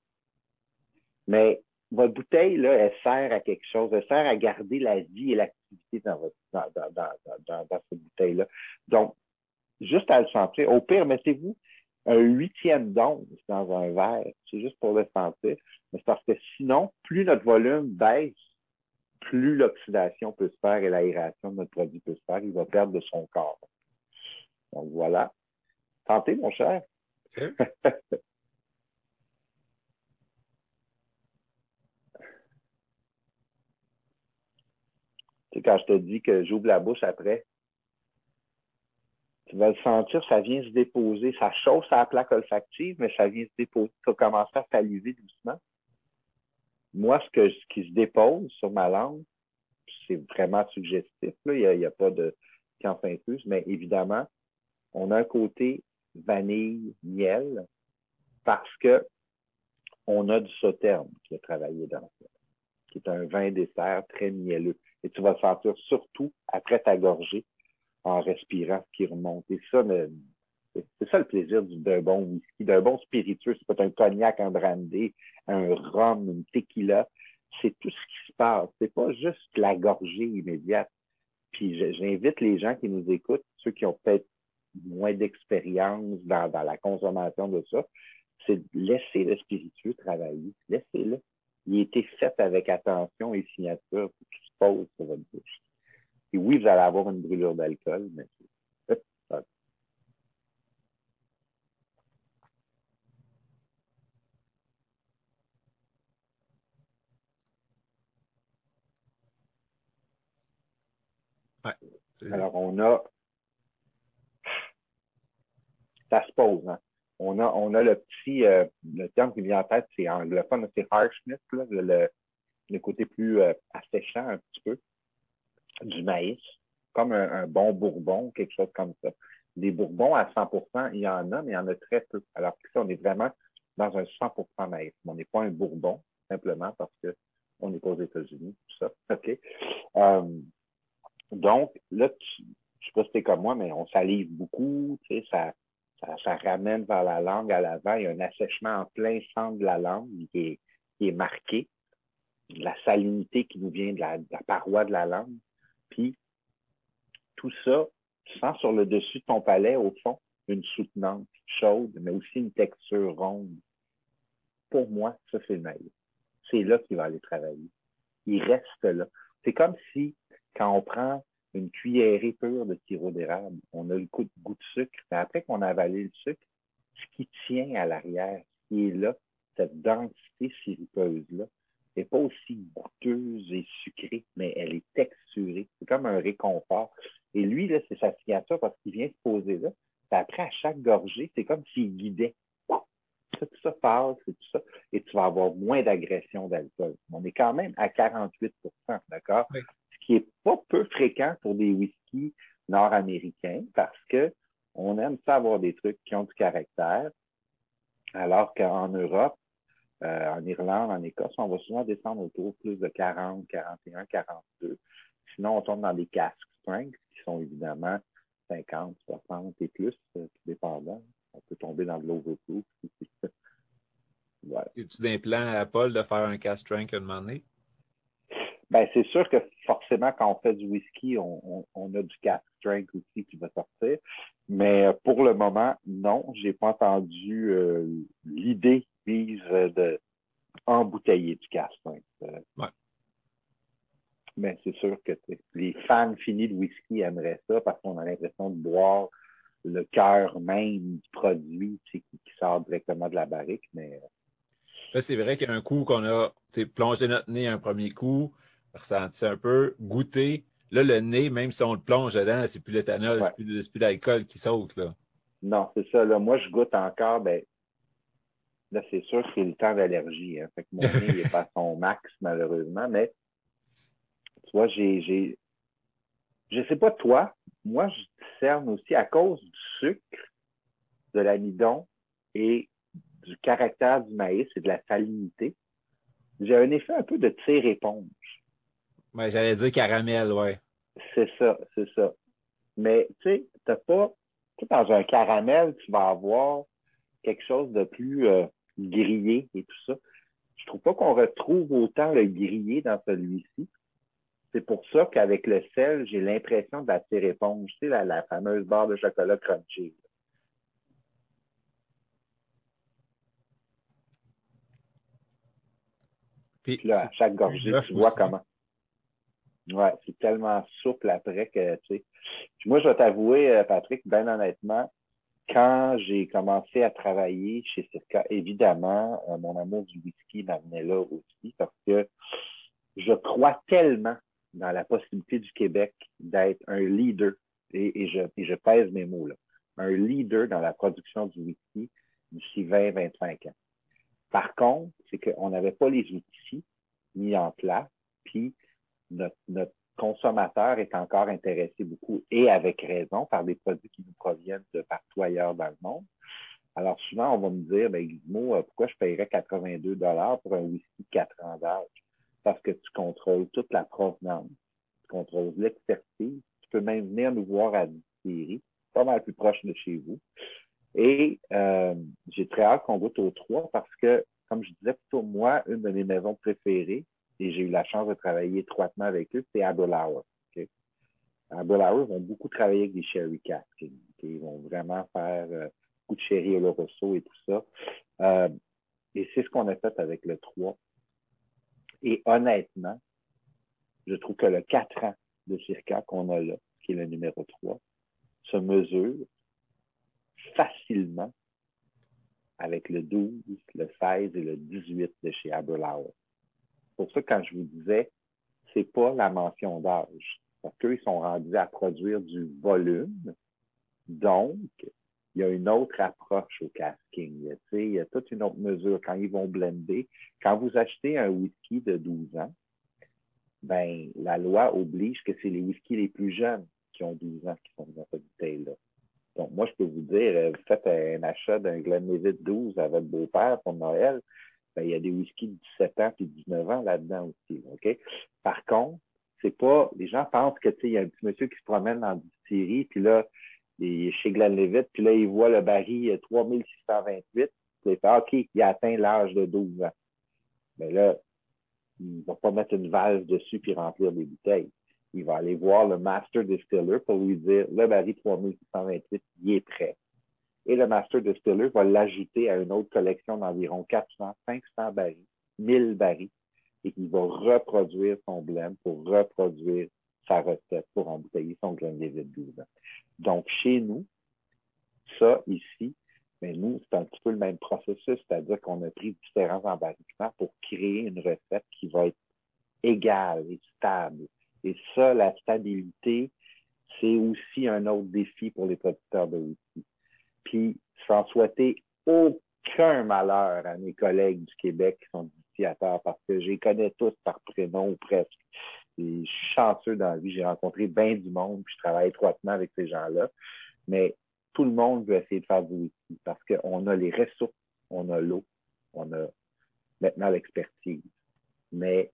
Mais votre bouteille, là, elle sert à quelque chose. Elle sert à garder la vie et l'activité dans, votre, dans, dans, dans, dans cette bouteille-là. Donc, juste à le sentir. Au pire, mettez-vous un huitième d'once dans un verre. C'est juste pour le sentir. Mais c'est parce que sinon, plus notre volume baisse, plus l'oxydation peut se faire et l'aération de notre produit peut se faire. Il va perdre de son corps. Donc voilà. Tentez, mon cher. (laughs) Quand je te dis que j'ouvre la bouche après, tu vas le sentir, ça vient se déposer. Ça chauffe à la plaque olfactive, mais ça vient se déposer. Tu vas commencer à saliver doucement. Moi, ce, que, qui se dépose sur ma langue, c'est vraiment suggestif. Là. Il n'y a, pas de science infuse, mais évidemment, on a un côté vanille, miel, parce que on a du sauterne qui a travaillé dans ça, qui est un vin dessert très mielleux. Et tu vas le sentir surtout après ta gorgée en respirant ce qui remonte. Et ça, c'est ça le plaisir d'un bon whisky, d'un bon spiritueux. C'est pas un cognac, un brandy, un rhum, une tequila. C'est tout ce qui se passe. C'est pas juste la gorgée immédiate. Puis j'invite les gens qui nous écoutent, ceux qui ont peut-être moins d'expérience dans, dans, la consommation de ça, c'est laisser le spiritueux travailler. Laissez-le. Il a été fait avec attention et signature pour qu'il se pose sur votre bouche oui, vous allez avoir une brûlure d'alcool, mais (laughs) Alors, on a. Ça se pose, hein? On a, on a le petit. Euh, le terme qui vient en tête, c'est anglophone, c'est harshness, le, le, côté plus euh, asséchant un petit peu du maïs, comme un, bon bourbon, quelque chose comme ça. Des bourbons à 100% il y en a, mais il y en a très peu. Alors que ça, on est vraiment dans un 100% maïs. On n'est pas un bourbon, simplement parce que on n'est pas aux États-Unis, tout ça. (laughs) OK? Euh, donc, là, tu, je sais pas si c'est comme moi, mais on salive beaucoup, tu sais, ça, ça, ramène vers la langue à l'avant. Il y a un assèchement en plein centre de la langue qui est, marqué. La salinité qui nous vient de la paroi de la langue. Puis, tout ça, tu sens sur le dessus de ton palais, au fond, une soutenance chaude, mais aussi une texture ronde. Pour moi, ça, c'est le. C'est là qu'il va aller travailler. Il reste là. C'est comme si, quand on prend une cuillerée pure de sirop d'érable, on a le goût, goût de sucre, mais après qu'on a avalé le sucre, ce qui tient à l'arrière, ce qui est là, cette densité sirupeuse-là, n'est pas aussi goûteuse et sucrée, mais elle est texturée. C'est comme un réconfort. Et lui, là, c'est sa signature parce qu'il vient se poser là. après, à chaque gorgée, c'est comme s'il guidait. Tout ça passe, c'est tout ça. Et tu vas avoir moins d'agression d'alcool. On est quand même à 48% d'accord? Qui est pas peu fréquent pour des whiskies nord-américains parce que on aime ça avoir des trucs qui ont du caractère. Alors qu'en Europe, euh, en Irlande, en Écosse, on va souvent descendre autour plus de 40, 41, 42. Sinon, on tombe dans des casques strength qui sont évidemment 50, 60 et plus, euh, tout dépendant. On peut tomber dans de l'overproof. (laughs) voilà. Y a-tu des plans à Paul de faire un cask strength à un moment donné? Ben, c'est sûr que forcément, quand on fait du whisky, on, a du cask strength aussi qui va sortir. Mais euh, pour le moment, non, j'ai pas entendu euh, l'idée vise de embouteiller du cask strength. Mais c'est sûr que les fans finis de whisky aimeraient ça parce qu'on a l'impression de boire le cœur même du produit qui, sort directement de la barrique. Mais euh, c'est vrai qu'un coup qu'on a plongé notre nez un premier coup, ressenti un peu, goûté. Là, le nez, même si on le plonge dedans, c'est plus l'éthanol, c'est plus, plus l'alcool qui saute. Là. Non, c'est ça. Là. Moi, je goûte encore, ben, là, c'est sûr que c'est le temps d'allergie. Hein. Fait que mon (laughs) nez n'est pas à son max, malheureusement, mais tu vois, j'ai, j'ai, je sais pas toi, moi, je cerne aussi à cause du sucre, de l'amidon et du caractère du maïs et de la salinité j'ai un effet un peu de tire-éponge. Ouais, j'allais dire caramel, ouais. C'est ça, c'est ça. Mais tu sais, t'as pas. Tu sais, dans un caramel, tu vas avoir quelque chose de plus euh, grillé et tout ça. Je trouve pas qu'on retrouve autant le grillé dans celui-ci. C'est pour ça qu'avec le sel, j'ai l'impression de la tire-éponge. Tu sais, la, la fameuse barre de chocolat crunchy. Puis, là, à chaque gorgée, tu vois comment. Ouais, c'est tellement souple après que, tu sais. moi, je vais t'avouer, euh, Patrick, bien honnêtement, quand j'ai commencé à travailler chez Circa, évidemment, euh, mon amour du whisky m'amenait là aussi parce que je crois tellement dans la possibilité du Québec d'être un leader, et, je, et je pèse mes mots là, un leader dans la production du whisky d'ici 20-25 ans. Par contre, c'est qu'on n'avait pas les outils mis en place, puis notre, consommateur est encore intéressé beaucoup, et avec raison, par des produits qui nous proviennent de partout ailleurs dans le monde. Alors souvent, on va me dire, ben, Guillemot, euh, pourquoi je paierais 82 dollars pour un whisky de 4 ans d'âge? Parce que tu contrôles toute la provenance, tu contrôles l'expertise, tu peux même venir nous voir à distillerie, pas mal plus proche de chez vous. Et euh, j'ai très hâte qu'on goûte aux trois parce que, comme je disais plutôt, moi, une de mes maisons préférées, et j'ai eu la chance de travailler étroitement avec eux, c'est Aberlour. Okay? Aberlour vont beaucoup travailler avec des sherry casks. Ils vont vraiment faire euh, beaucoup de sherry Oloroso et tout ça. Euh, et c'est ce qu'on a fait avec le 3. Et honnêtement, je trouve que le 4 ans de circa qu'on a là, qui est le numéro 3, se mesure facilement avec le 12, le 16 et le 18 de chez Aberlour. C'est pour ça quand je vous disais, c'est pas la mention d'âge. Parce qu'eux, ils sont rendus à produire du volume. Donc, il y a une autre approche au casking. il y a toute une autre mesure quand ils vont blender. Quand vous achetez un whisky de 12 ans, ben, la loi oblige que c'est les whiskies les plus jeunes qui ont 12 ans qui sont dans cette bouteille-là. Donc, moi, je peux vous dire, euh, vous faites un achat d'un Glenlivet 12 à votre beau-père pour Noël, ben, il y a des whiskies de 17 ans et 19 ans là-dedans aussi. OK? Par contre, c'est pas. Les gens pensent que il y a un petit monsieur qui se promène dans une distillerie, puis là, il est chez Glenlivet, puis là, il voit le baril 3628, puis il fait OK, il a atteint l'âge de 12 ans. Mais là, il va pas mettre une valve dessus puis remplir des bouteilles. Il va aller voir le master distiller pour lui dire le baril 3628, il est prêt et le Master Distiller va l'ajouter à une autre collection d'environ 400, 500 barils, 1000 barils, et il va reproduire son blend pour reproduire sa recette pour embouteiller son Glenlivet 12 ans. Donc, chez nous, ça ici, mais nous, c'est un petit peu le même processus, c'est-à-dire qu'on a pris différents embarquements pour créer une recette qui va être égale et stable. Et ça, la stabilité, c'est aussi un autre défi pour les producteurs de whisky puis sans souhaiter aucun malheur à mes collègues du Québec qui sont terre parce que je les connais tous par prénom ou presque. Et je suis chanceux dans la vie. J'ai rencontré bien du monde, puis je travaille étroitement avec ces gens-là. Mais tout le monde veut essayer de faire du whisky parce qu'on a les ressources, on a l'eau, on a maintenant l'expertise. Mais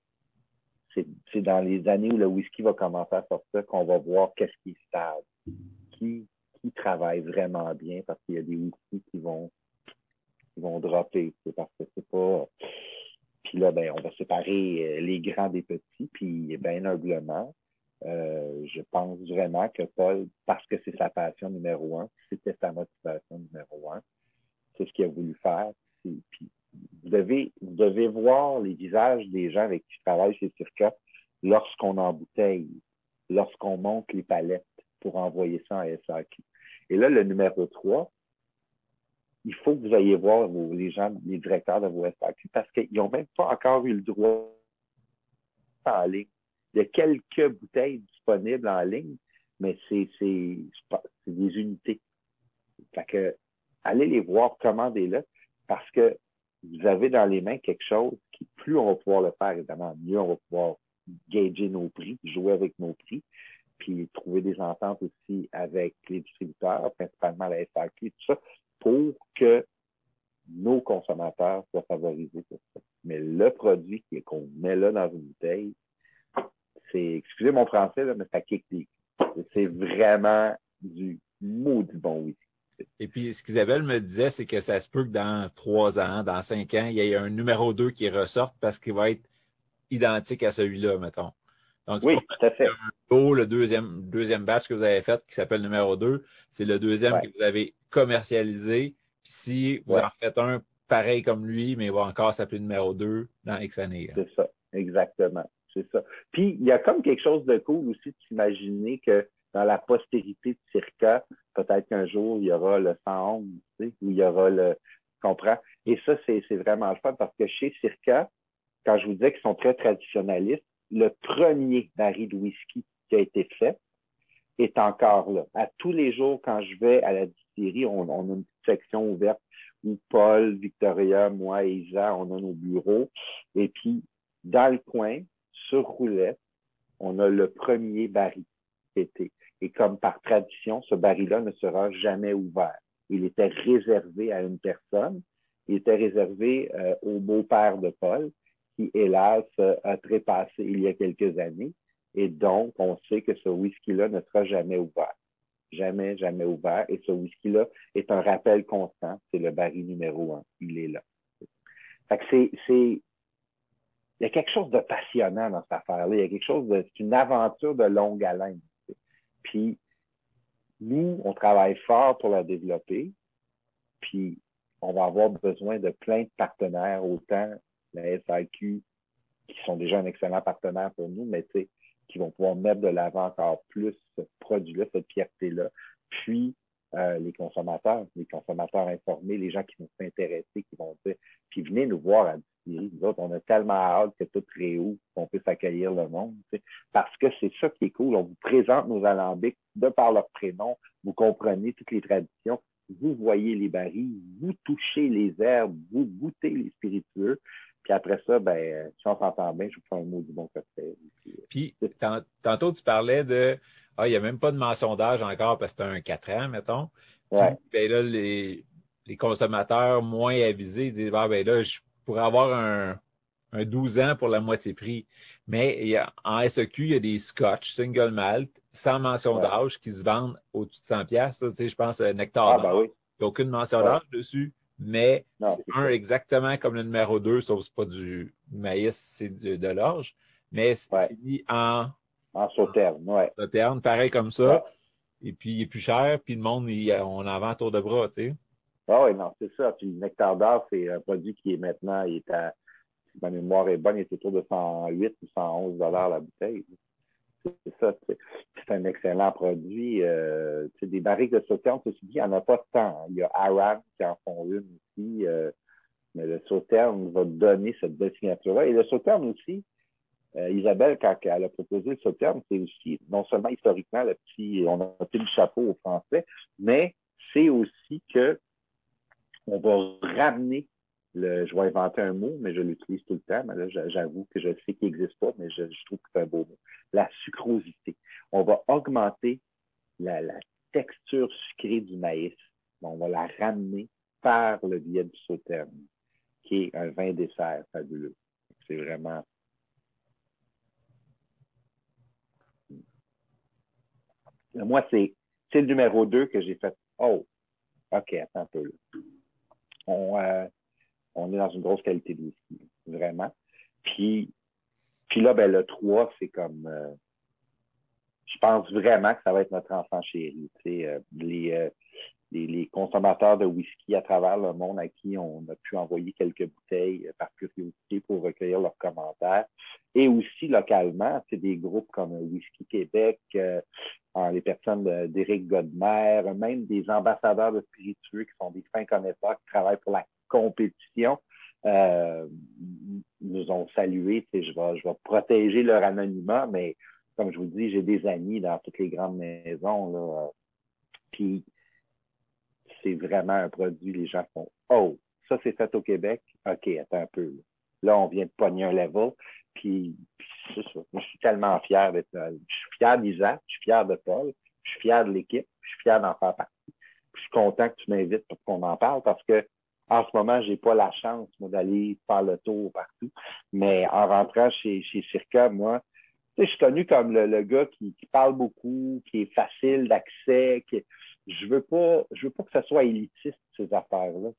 c'est dans les années où le whisky va commencer à sortir qu'on va voir qu'est-ce qui est stable, qui qui travaillent vraiment bien parce qu'il y a des outils qui vont, qui vont dropper. Parce que c'est pas. Puis là, ben, on va séparer euh, les grands des petits, puis bien humblement, euh, je pense vraiment que Paul, parce que c'est sa passion numéro un, c'était sa motivation numéro un, c'est ce qu'il a voulu faire. Puis vous devez, vous devez voir les visages des gens avec qui je travaille chez Circa lorsqu'on embouteille, lorsqu'on monte les palettes pour envoyer ça en SAQ. Et là, le numéro 3, il faut que vous ayez voir les gens, les directeurs de vos SAQ parce qu'ils n'ont même pas encore eu le droit en ligne. Il y a quelques bouteilles disponibles en ligne, mais c'est des unités. Fait que, allez les voir, commandez-les parce que vous avez dans les mains quelque chose qui, plus on va pouvoir le faire, évidemment, mieux on va pouvoir gager nos prix, jouer avec nos prix puis trouver des ententes aussi avec les distributeurs, principalement la SAQ tout ça, pour que nos consommateurs soient favorisés ça. Mais le produit qu'on met là dans une bouteille, c'est, excusez mon français, mais ça kick C'est vraiment du maudit bon whisky. Et puis, ce qu'Isabelle me disait, c'est que ça se peut que dans trois ans, dans cinq ans, il y ait un numéro 2 qui ressorte parce qu'il va être identique à celui-là, mettons. Donc, oui, tout à fait. le deuxième, deuxième batch que vous avez fait qui s'appelle numéro 2, c'est le deuxième que vous avez commercialisé. Puis si vous en faites un pareil comme lui, mais il va encore s'appeler numéro 2 dans X années. C'est ça, exactement. C'est ça. Puis, il y a comme quelque chose de cool aussi de s'imaginer que dans la postérité de Circa, peut-être qu'un jour, il y aura le 111, tu sais, où il y aura le. Tu comprends? Et ça, c'est vraiment le fun parce que chez Circa, quand je vous disais qu'ils sont très traditionnalistes, le premier baril de whisky qui a été fait est encore là. À tous les jours, quand je vais à la distillerie, on, a une petite section ouverte où Paul, Victoria, moi et Isa, on a nos bureaux. Et puis, dans le coin, sur roulette, on a le premier baril qui. Et comme par tradition, ce baril-là ne sera jamais ouvert. Il était réservé à une personne. Il était réservé euh, au beau-père de Paul, qui, hélas, a trépassé il y a quelques années. Et donc, on sait que ce whisky-là ne sera jamais ouvert. Jamais, jamais ouvert. Et ce whisky-là est un rappel constant. C'est le baril numéro un. Il est là. Fait que c'est, c'est, il y a quelque chose de passionnant dans cette affaire-là. Il y a quelque chose de, c'est une aventure de longue haleine. Puis, nous, on travaille fort pour la développer. Puis, on va avoir besoin de plein de partenaires, autant la SAQ, qui sont déjà un excellent partenaire pour nous, mais qui vont pouvoir mettre de l'avant encore plus ce produit-là, cette fierté-là. Puis, euh, les consommateurs, les consommateurs informés, les gens qui vont s'intéresser, qui vont dire, puis venez nous voir à Distillerie. Nous autres, on a tellement hâte que tout réouvre, qu'on puisse accueillir le monde. Parce que c'est ça qui est cool. On vous présente nos alambics de par leur prénom. Vous comprenez toutes les traditions. Vous voyez les barils, vous touchez les herbes, vous goûtez les spiritueux. Puis après ça, ben, si on s'entend bien, je vous fais un mot du bon cocktail. Puis, tantôt, tu parlais de Ah, il n'y a même pas de mention d'âge encore parce que c'est un 4 ans, mettons. Ouais. ben là, les, les, consommateurs moins avisés disent Ah, ben là, je pourrais avoir un, un 12 ans pour la moitié prix. Mais a, en SEQ, il y a des scotch single malt sans mention d'âge qui se vendent au-dessus de 100 pièces. Tu sais, je pense à Nectar. Ah, ben oui. Il n'y a aucune mention d'âge dessus mais c'est un exactement comme le numéro 2, sauf que ce pas du maïs, c'est de, l'orge, mais c'est mis en... En sauterne, oui. Sauterne, pareil comme ça, et puis il est plus cher, puis le monde, on en vend tour de bras, tu sais. Ah oui, non, c'est ça. Puis le nectar d'or, c'est un produit qui est maintenant, il est à, si ma mémoire est bonne, il est autour de 108 ou 111 dollars la bouteille. C'est ça, c'est un excellent produit. Euh, des barriques de sauterne, ceci dit, il n'y en a pas tant. Il y a Aram qui en font une aussi, euh, mais le sauterne va donner cette belle signature-là. Et le sauterne aussi, euh, Isabelle, quand elle a proposé le sauterne, c'est aussi, non seulement historiquement, le petit, on a le chapeau au français, mais c'est aussi que on va ramener je vais inventer un mot, mais je l'utilise tout le temps. Là, j'avoue que je sais qu'il n'existe pas, mais je, trouve que c'est un beau mot. La sucrosité. On va augmenter la, texture sucrée du maïs. On va la ramener par le biais du sauterne, qui est un vin dessert fabuleux. C'est vraiment. Moi, c'est le numéro 2 que j'ai fait. Oh, OK, attends un peu. On, euh, on est dans une grosse qualité de whisky, vraiment. Puis, puis là, ben, le 3, c'est comme. Euh, je pense vraiment que ça va être notre enfant chéri. Tu sais, euh, euh, les, les, consommateurs de whisky à travers le monde à qui on a pu envoyer quelques bouteilles par curiosité pour recueillir leurs commentaires. Et aussi localement, c'est des groupes comme Whisky Québec, les personnes d'Éric Godmer, même des ambassadeurs de spiritueux qui sont des fins connaisseurs qui travaillent pour la compétition euh, nous ont salué. Je vais, protéger leur anonymat, mais comme je vous dis, j'ai des amis dans toutes les grandes maisons. Puis c'est vraiment un produit, les gens font Oh, ça c'est fait au Québec. OK, attends un peu. Là, on vient de pogner un level. Puis, ça. Moi, je suis tellement fier d'être. Je suis fier d'Isaac, je suis fier de Paul, je suis fier de l'équipe, je suis fier d'en faire partie. je suis content que tu m'invites pour qu'on en parle parce que en ce moment, j'ai pas la chance, d'aller faire le tour partout. Mais en rentrant chez, Circa, moi, je suis connu comme le, gars qui, parle beaucoup, qui est facile d'accès. Je veux pas, je veux pas que ce soit élitiste, ces affaires-là.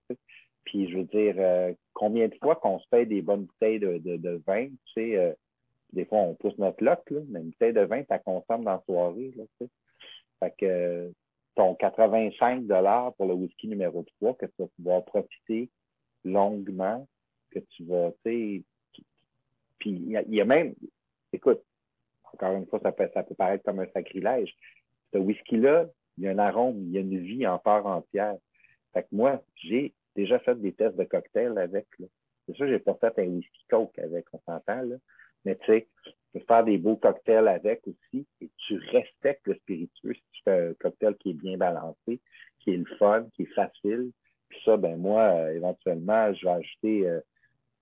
Puis je veux dire, euh, combien de fois qu'on se fait des bonnes bouteilles de, vin, tu sais, euh, des fois on pousse notre loc, là, mais une bouteille de vin, ça consomme dans la soirée. Là. Fait que ton 85 pour le whisky numéro 3 que tu vas pouvoir profiter longuement, que tu vas, tu sais, puis il y, a même, écoute, encore une fois, ça peut, ça peut paraître comme un sacrilège. Ce whisky-là, il y a un arôme, il y a une vie en part entière. Fait que moi, j'ai déjà fait des tests de cocktail avec. C'est sûr, j'ai pas fait un whisky coke avec, on s'entend, là. Mais tu sais, tu peux faire des beaux cocktails avec aussi tu respectes le spiritueux si tu fais un cocktail qui est bien balancé, qui est le fun, qui est facile. Puis ça, ben moi, euh, éventuellement, je vais ajouter euh,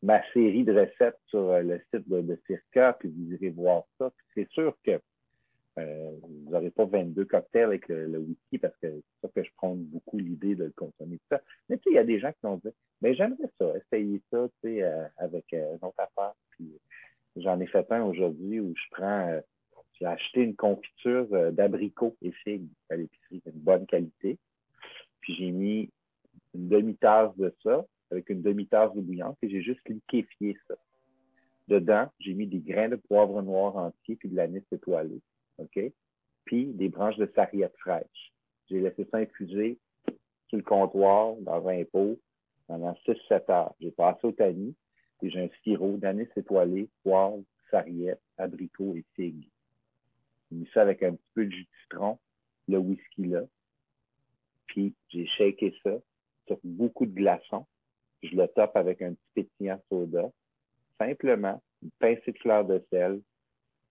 ma série de recettes sur euh, le site de, Circa, puis vous irez voir ça. C'est sûr que vous n'aurez pas 22 cocktails avec le, whisky parce que c'est ça que je prends beaucoup l'idée de le consommer. Ça. Mais tu sais, il y a des gens qui vont dire, mais j'aimerais ça, essayer ça, tu sais, avec une autre affaire. Puis, J'en ai fait un aujourd'hui où je prends, j'ai acheté une confiture euh, d'abricots et figues à l'épicerie, une bonne qualité. Puis j'ai mis une demi-tasse de ça avec une demi-tasse de bouillante et j'ai juste liquéfié ça. Dedans, j'ai mis des grains de poivre noir entier puis de l'anis étoilé. OK? Puis des branches de sarriette fraîche. J'ai laissé ça infuser sur le comptoir dans un pot pendant 6-7 heures. J'ai passé au tamis et j'ai un sirop d'anis étoilé, poivre, sarriette, abricot et figue. J'ai mis ça avec un petit peu de jus de citron, le whisky là. Puis j'ai shaké ça sur beaucoup de glaçons. Je le top avec un petit pétillant soda. Simplement, une pincée de fleur de sel,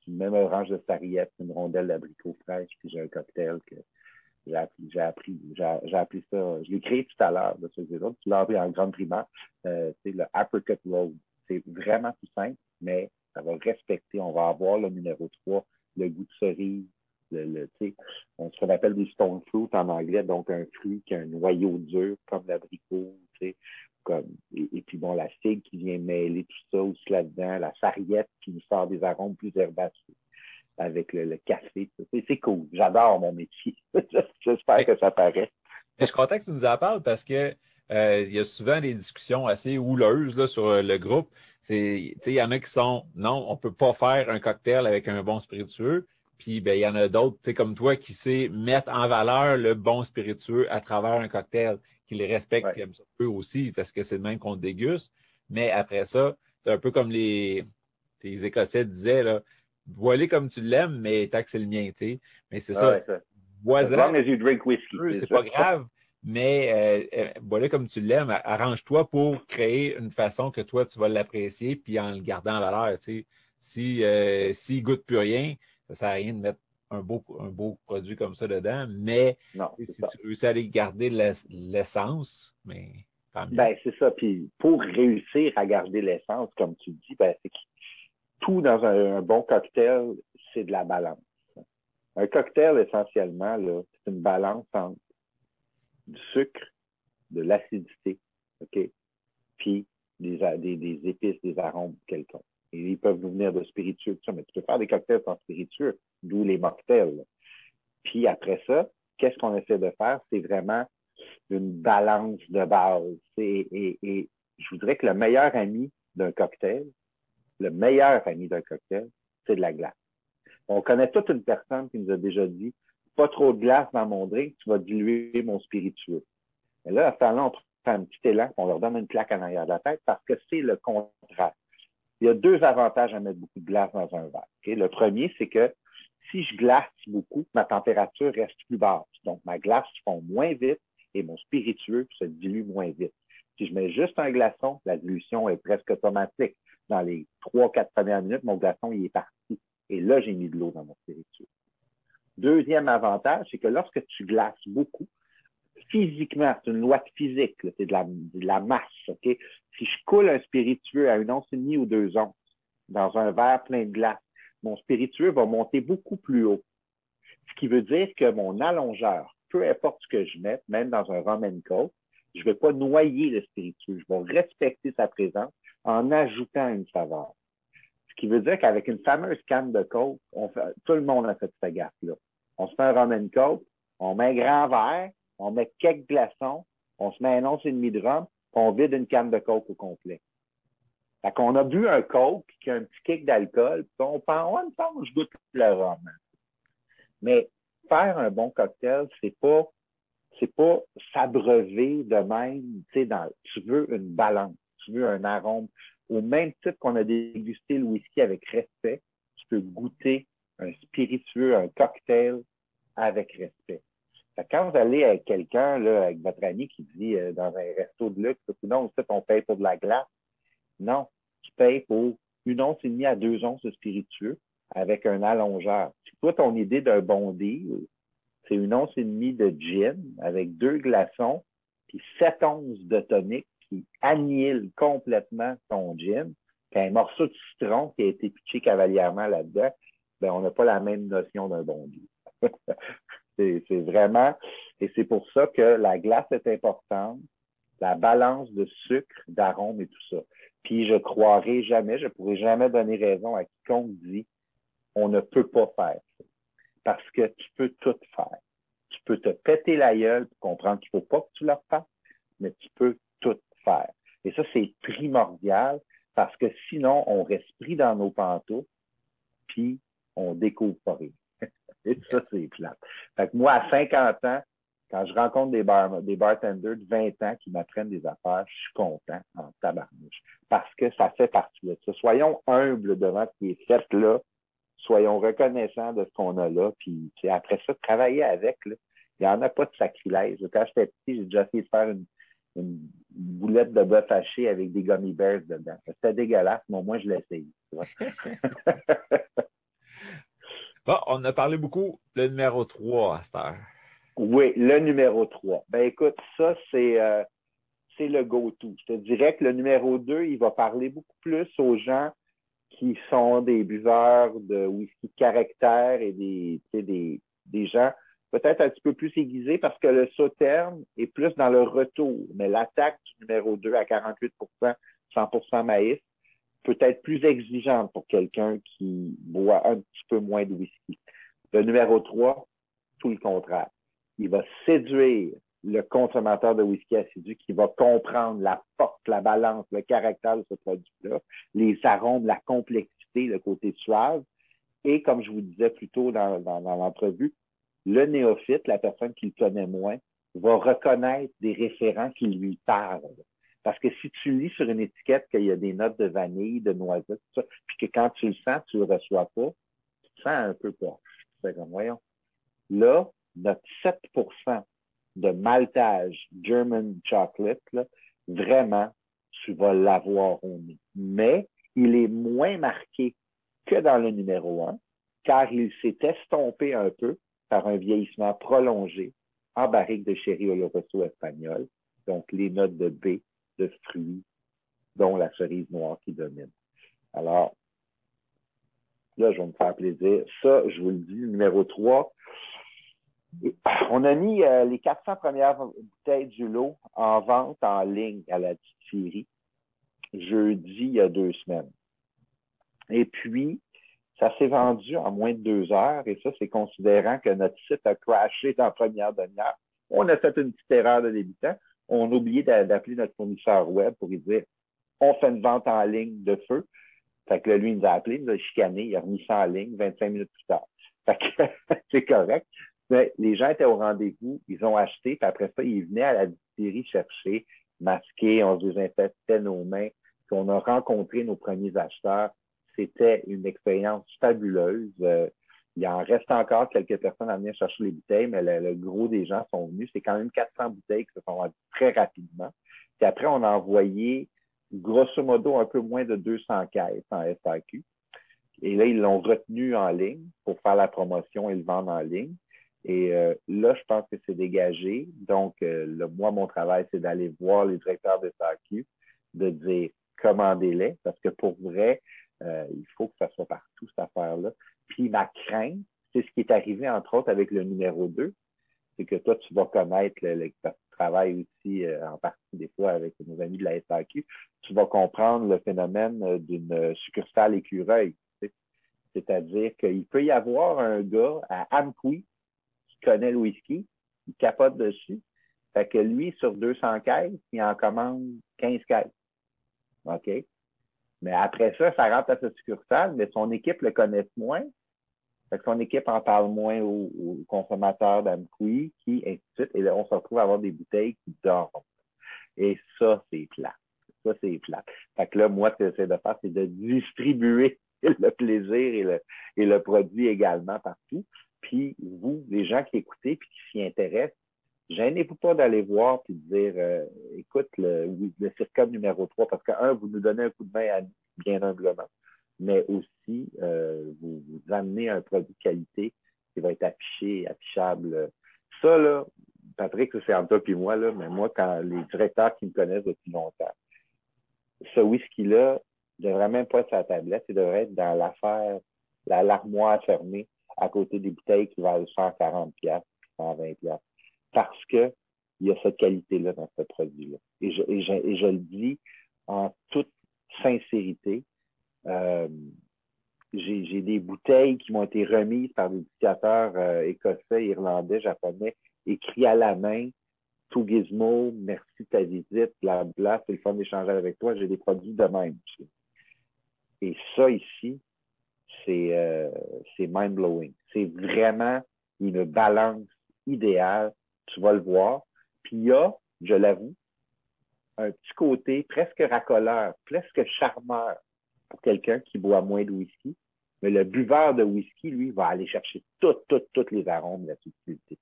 une même orange de sarriette, une rondelle d'abricot fraîche, puis j'ai un cocktail que j'ai appris, j'ai appris, ça. Je l'ai créé tout à l'heure, de ce autres. Tu l'as appris en grande primaire. Euh, c'est le Apricot Road. C'est vraiment tout simple, mais ça va respecter. On va avoir le numéro 3, le goût de cerise, le, le on des stone fruit en anglais, donc un fruit qui a un noyau dur comme l'abricot, comme, et, puis bon, la figue qui vient mêler tout ça aussi là-dedans, la sarriette qui nous sort des arômes plus herbacés avec le, café. C'est cool. J'adore mon métier. (laughs) J'espère que ça paraît. je suis content que tu nous en parles parce que euh, il y a souvent des discussions assez houleuses là, sur euh, le groupe. Il y en a qui sont non, on peut pas faire un cocktail avec un bon spiritueux. Puis ben, il y en a d'autres, comme toi, qui sait mettre en valeur le bon spiritueux à travers un cocktail, qui les respectent, ça peu aussi, parce que c'est le même qu'on déguste. Mais après ça, c'est un peu comme les tes Écossais disaient, là, voiler comme tu l'aimes, mais tant que c'est le mien, tu Mais c'est ça. Voisin. C'est pas grave, mais euh, voilà comme tu l'aimes, arrange-toi pour créer une façon que toi, tu vas l'apprécier, puis en le gardant en valeur. Tu sais. Si euh, s'il goûte plus rien, ça sert à rien de mettre un beau, un beau produit comme ça dedans, mais si tu réussis à aller garder l'essence, mais ben, c'est ça. Puis pour réussir à garder l'essence, comme tu dis, ben, c'est que tout dans un, bon cocktail, c'est de la balance. Un cocktail, essentiellement, c'est une balance entre du sucre, de l'acidité, OK? Puis des, épices, des arômes quelconques. Et ils peuvent nous venir de spiritueux, tout ça, mais tu peux faire des cocktails sans spiritueux, d'où les mocktails. Puis après ça, qu'est-ce qu'on essaie de faire? C'est vraiment une balance de base. Et, je voudrais que le meilleur ami d'un cocktail, le meilleur ami d'un cocktail, c'est de la glace. On connaît toute une personne qui nous a déjà dit pas trop de glace dans mon drink, tu vas diluer mon spiritueux. Et là, à ce temps-là, on prend un petit élan, on leur donne une plaque en arrière de la tête parce que c'est le contraire. Il y a deux avantages à mettre beaucoup de glace dans un verre. Le premier, c'est que si je glace beaucoup, ma température reste plus basse. Donc, ma glace fond moins vite et mon spiritueux se dilue moins vite. Si je mets juste un glaçon, la dilution est presque automatique. Dans les trois, quatre premières minutes, mon glaçon, il est parti. Et là, j'ai mis de l'eau dans mon spiritueux. Deuxième avantage, c'est que lorsque tu glaces beaucoup, physiquement, c'est une loi de physique, c'est de la, masse. OK? Si je coule un spiritueux à une once et demie ou deux onces dans un verre plein de glace, mon spiritueux va monter beaucoup plus haut. Ce qui veut dire que mon allongeur, peu importe ce que je mette, même dans un rum and Je ne vais pas noyer le spiritueux. Je vais respecter sa présence en ajoutant une saveur. Ce qui veut dire qu'avec une fameuse canne de coke, tout le monde a cette gaffe-là. On se fait un rum and coke, on met un grand verre, on met quelques glaçons, on se met un once et demi de rhum, puis on vide une canne de coke au complet. Fait qu'on a bu un coke qui a un petit kick d'alcool, puis on pense, ouais, je goûte le rhum. Mais faire un bon cocktail, c'est pas pas s'abreuver de même, tu sais, dans, tu veux une balance, tu veux un arôme. Au même titre qu'on a dégusté le whisky avec respect, tu peux goûter un spiritueux, un cocktail avec respect. quand vous allez avec quelqu'un, avec votre ami qui dit euh, dans un resto de luxe, non, on paye pour de la glace. Non, tu payes pour une once et demie à deux onces de spiritueux avec un allongeur. Si toi, ton idée d'un bon deal, c'est une once et demie de gin avec deux glaçons, puis sept onces de tonique qui annihile complètement ton gin, puis un morceau de citron qui a été pitché cavalièrement là-dedans, ben, on n'a pas la même notion d'un bon deal. C'est vraiment, et c'est pour ça que la glace est importante, la balance de sucre, d'arôme et tout ça. Puis je croirai jamais, je pourrai jamais donner raison à quiconque dit on ne peut pas faire ça. Parce que tu peux tout faire. Tu peux te péter la gueule pour comprendre qu'il ne faut pas que tu le fasses, mais tu peux tout faire. Et ça, c'est primordial parce que sinon, on reste dans nos pantoufles, puis on découvre pas rien. Et ça, c'est plate. Fait que moi, à 50 ans, quand je rencontre des, bar, des bartenders de 20 ans qui m'apprennent des affaires, je suis content en tabarnouche. Parce que ça fait partie de ça. Soyons humbles devant ce qui est fait là. Soyons reconnaissants de ce qu'on a là. Puis après ça, travailler avec. Là. Il n'y en a pas de sacrilège. Quand j'étais petit, j'ai déjà essayé de faire une, boulette de bœuf haché avec des gummy bears dedans. C'était dégueulasse, mais au moins je l'ai essayé. (laughs) on a parlé beaucoup le numéro 3 à cette heure. Oui, le numéro 3. Ben écoute, ça, c'est euh, le go-to. Je te dirais que le numéro 2, il va parler beaucoup plus aux gens qui sont des buveurs de whisky de caractère et des, des, des gens peut-être un petit peu plus aiguisés parce que le sauterne est plus dans le retour. Mais l'attaque du numéro 2 à 48% 100% maïs peut être plus exigeante pour quelqu'un qui boit un petit peu moins de whisky. Le numéro 3, tout le contraire il va séduire le consommateur de whisky assidu qui va comprendre la force, la balance, le caractère de ce produit-là, les arômes, la complexité, le côté suave. Et comme je vous disais plus tôt dans, dans, l'entrevue, le néophyte, la personne qui le connaît moins, va reconnaître des référents qui lui parlent. Parce que si tu lis sur une étiquette qu'il y a des notes de vanille, de noisette, tout ça, puis que quand tu le sens, tu le reçois pas, tu te sens un peu proche. C'est comme, voyons. Là, notre 7% de maltage German chocolate, vraiment, tu vas l'avoir au nez. Mais il est moins marqué que dans le numéro 1, car il s'est estompé un peu par un vieillissement prolongé en barrique de sherry oloroso espagnol, donc les notes de baie, de fruits, dont la cerise noire qui domine. Alors, là, je vais me faire plaisir. Ça, je vous le dis, numéro 3, on a mis euh, les 400 premières bouteilles du lot en vente en ligne à la distillerie jeudi il y a deux semaines. Et puis, ça s'est vendu en moins de deux heures et ça, c'est considérant que notre site a crashé dans la première demi-heure. On a fait une petite erreur de débutant. On a oublié d'appeler notre fournisseur web pour lui dire on fait une vente en ligne de feu. Fait que lui, il nous a appelé, il nous a chicané, il a remis ça en ligne 25 minutes plus tard. (laughs) Fait que (laughs) c'est correct. Les gens étaient au rendez-vous, ils ont acheté, puis après ça, ils venaient à la distillerie chercher, masquer, on se désinfectait nos mains, puis on a rencontré nos premiers acheteurs. C'était une expérience fabuleuse. Euh, il en reste encore quelques personnes à venir chercher les bouteilles, mais le, gros des gens sont venus. C'est quand même 400 bouteilles qui se sont vendues très rapidement. Puis après, on a envoyé grosso modo un peu moins de 200 caisses en SAQ. Et là, ils l'ont retenu en ligne pour faire la promotion et le vendre en ligne. Et euh, là, je pense que c'est dégagé. Donc, euh, moi, mon travail, c'est d'aller voir les directeurs de SAQ, de dire commandez-les, parce que pour vrai, euh, il faut que ça soit partout, cette affaire-là. Puis ma crainte, c'est ce qui est arrivé, entre autres, avec le numéro 2, c'est que toi, tu vas connaître, le, tu travailles aussi euh, en partie des fois avec nos amis de la SAQ, tu vas comprendre le phénomène euh, d'une succursale écureuil. C'est-à-dire qu'il peut y avoir un gars à Amqui qui connaît le whisky, il capote dessus. Fait que lui, sur 200 caisses, il en commande 15 caisses. OK? Mais après ça, ça rentre à sa succursale, mais son équipe le connaît moins. Fait que son équipe en parle moins aux, consommateurs d'Amqui, qui, ainsi de suite. Et là, on se retrouve à avoir des bouteilles qui dorment. Et ça, c'est plat. Ça, c'est plat. Fait que là, moi, ce que j'essaie de faire, c'est de distribuer (laughs) le plaisir et le, et le produit également partout. Puis vous, les gens qui écoutez puis qui s'y intéressent, gênez-vous pas d'aller voir puis de dire euh, écoute le, le circum numéro 3 parce que, un, vous nous donnez un coup de main à bien humblement, mais aussi euh, vous, vous amenez un produit de qualité qui va être affiché, affichable. Ça, là, Patrick, c'est entre toi et moi, là, mais moi, quand les directeurs qui me connaissent depuis longtemps, ce whisky-là ne devrait même pas être sur la tablette, il devrait être dans l'affaire, l'armoire fermée à côté des bouteilles qui valent 140 pièces, 120 pièces, parce que il y a cette qualité-là dans ce produit-là. Et je, le dis en toute sincérité. Euh, j'ai des bouteilles qui m'ont été remises par des dictateurs euh, écossais, irlandais, japonais, écrits à la main. Tout gizmo, merci de ta visite, blabla, c'est le fun d'échanger avec toi. J'ai des produits de même. Et ça ici, euh, c'est mind-blowing. C'est vraiment une balance idéale. Tu vas le voir. Puis il y a, je l'avoue, un petit côté presque racoleur, presque charmeur pour quelqu'un qui boit moins de whisky. Mais le buveur de whisky, lui, va aller chercher toutes, toutes, toutes les arômes de la subtilité.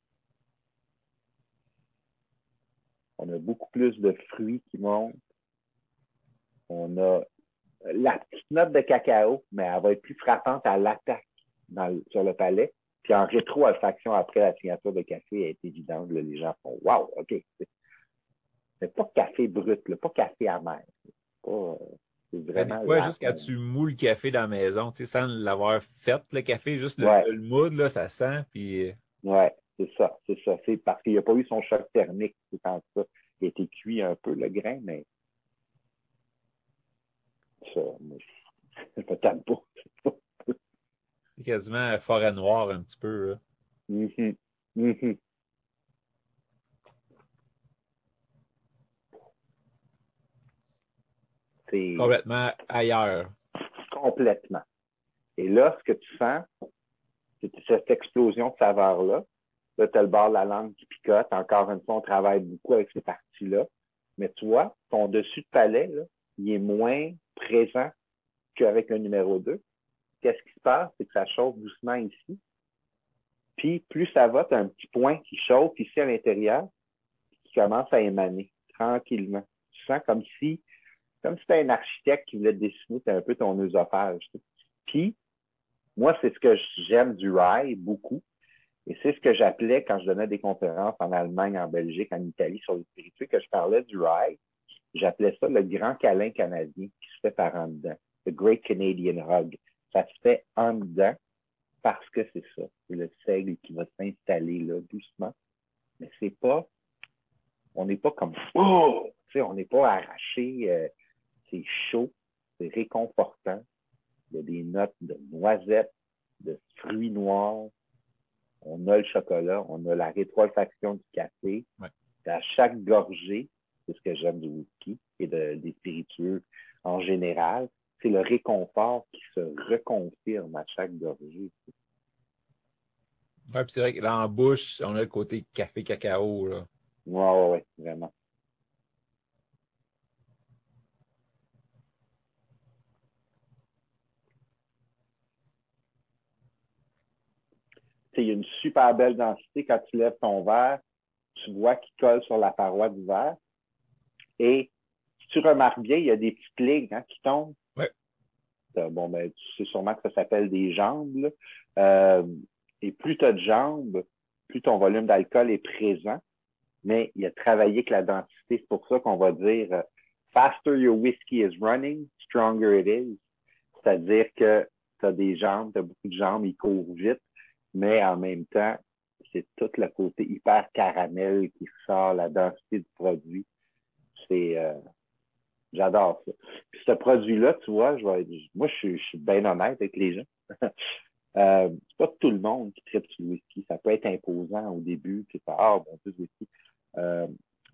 On a beaucoup plus de fruits qui montent. On a la petite note de cacao, mais elle va être plus frappante à l'attaque sur le palais. Puis en rétro-olfaction, après la signature de café, elle est évidente. les gens font Wow, OK. C'est pas café brut, pas café amer. C'est vraiment. Ouais, juste quand tu moules le café dans la maison, tu sais, sans l'avoir fait, le café, juste le, là, ça sent. Puis... Euh, ouais, c'est ça, c'est ça. C'est parce qu'il n'a pas eu son choc thermique, c'est quand ça. Il a été cuit un peu, le grain, mais ça, moi, je (laughs) pas. C'est quasiment forêt noire un petit peu. Mm -hmm. C'est complètement ailleurs. Complètement. Et là, ce que tu sens, c'est cette explosion de saveur-là. Là, tu as le bord de la langue qui picote. Encore une fois, on travaille beaucoup avec ces parties-là. Mais tu vois, ton dessus de palais, là, il est moins présent qu'avec le numéro 2. Qu'est-ce qui se passe? C'est que ça chauffe doucement ici. Puis, plus ça va, tu as un petit point qui chauffe ici à l'intérieur, qui commence à émaner tranquillement. Tu sens comme si, comme si un architecte qui voulait dessiner un peu ton œsophage. Puis, moi, c'est ce que j'aime du rye beaucoup. Et c'est ce que j'appelais quand je donnais des conférences en Allemagne, en Belgique, en Italie sur les spiritueux, que je parlais du rye. J'appelais ça le grand câlin canadien qui se fait par en dedans. The Great Canadian Hug. Ça se fait en dedans parce que c'est ça. C'est le seigle qui va s'installer là doucement. Mais c'est pas, on n'est pas comme, oh, tu sais, on n'est pas arraché. Euh, c'est chaud, c'est réconfortant. Il y a des notes de noisettes, de fruits noirs. On a le chocolat, on a la rétrofaction du café. À chaque gorgée, c'est ce que j'aime du whisky et des spiritueux en général, c'est le réconfort qui se reconfirme à chaque gorgée. Oui, puis c'est vrai que là, en bouche, on a le côté café-cacao. Oui, oui, ouais, vraiment. Il y a une super belle densité. Quand tu lèves ton verre, tu vois qu'il colle sur la paroi du verre. Et si tu remarques bien, il y a des petites lignes hein, qui tombent. Ouais. Euh, bon, ben, tu sais sûrement que ça s'appelle des jambes. Euh, et plus tu as de jambes, plus ton volume d'alcool est présent. Mais il a travaillé avec la densité. C'est pour ça qu'on va dire euh, faster your whiskey is running, stronger it is. C'est-à-dire que tu as des jambes, tu as beaucoup de jambes, ils courent vite, mais en même temps, c'est tout le côté hyper caramel qui sort, la densité du produit. C'est euh, j'adore ça. Puis ce produit-là, tu vois, je moi, je suis, bien honnête avec les gens. (laughs) euh, c'est pas tout le monde qui traite sur le whisky. Ça peut être imposant au début, tu sais, ah, bon, plus whisky. Euh,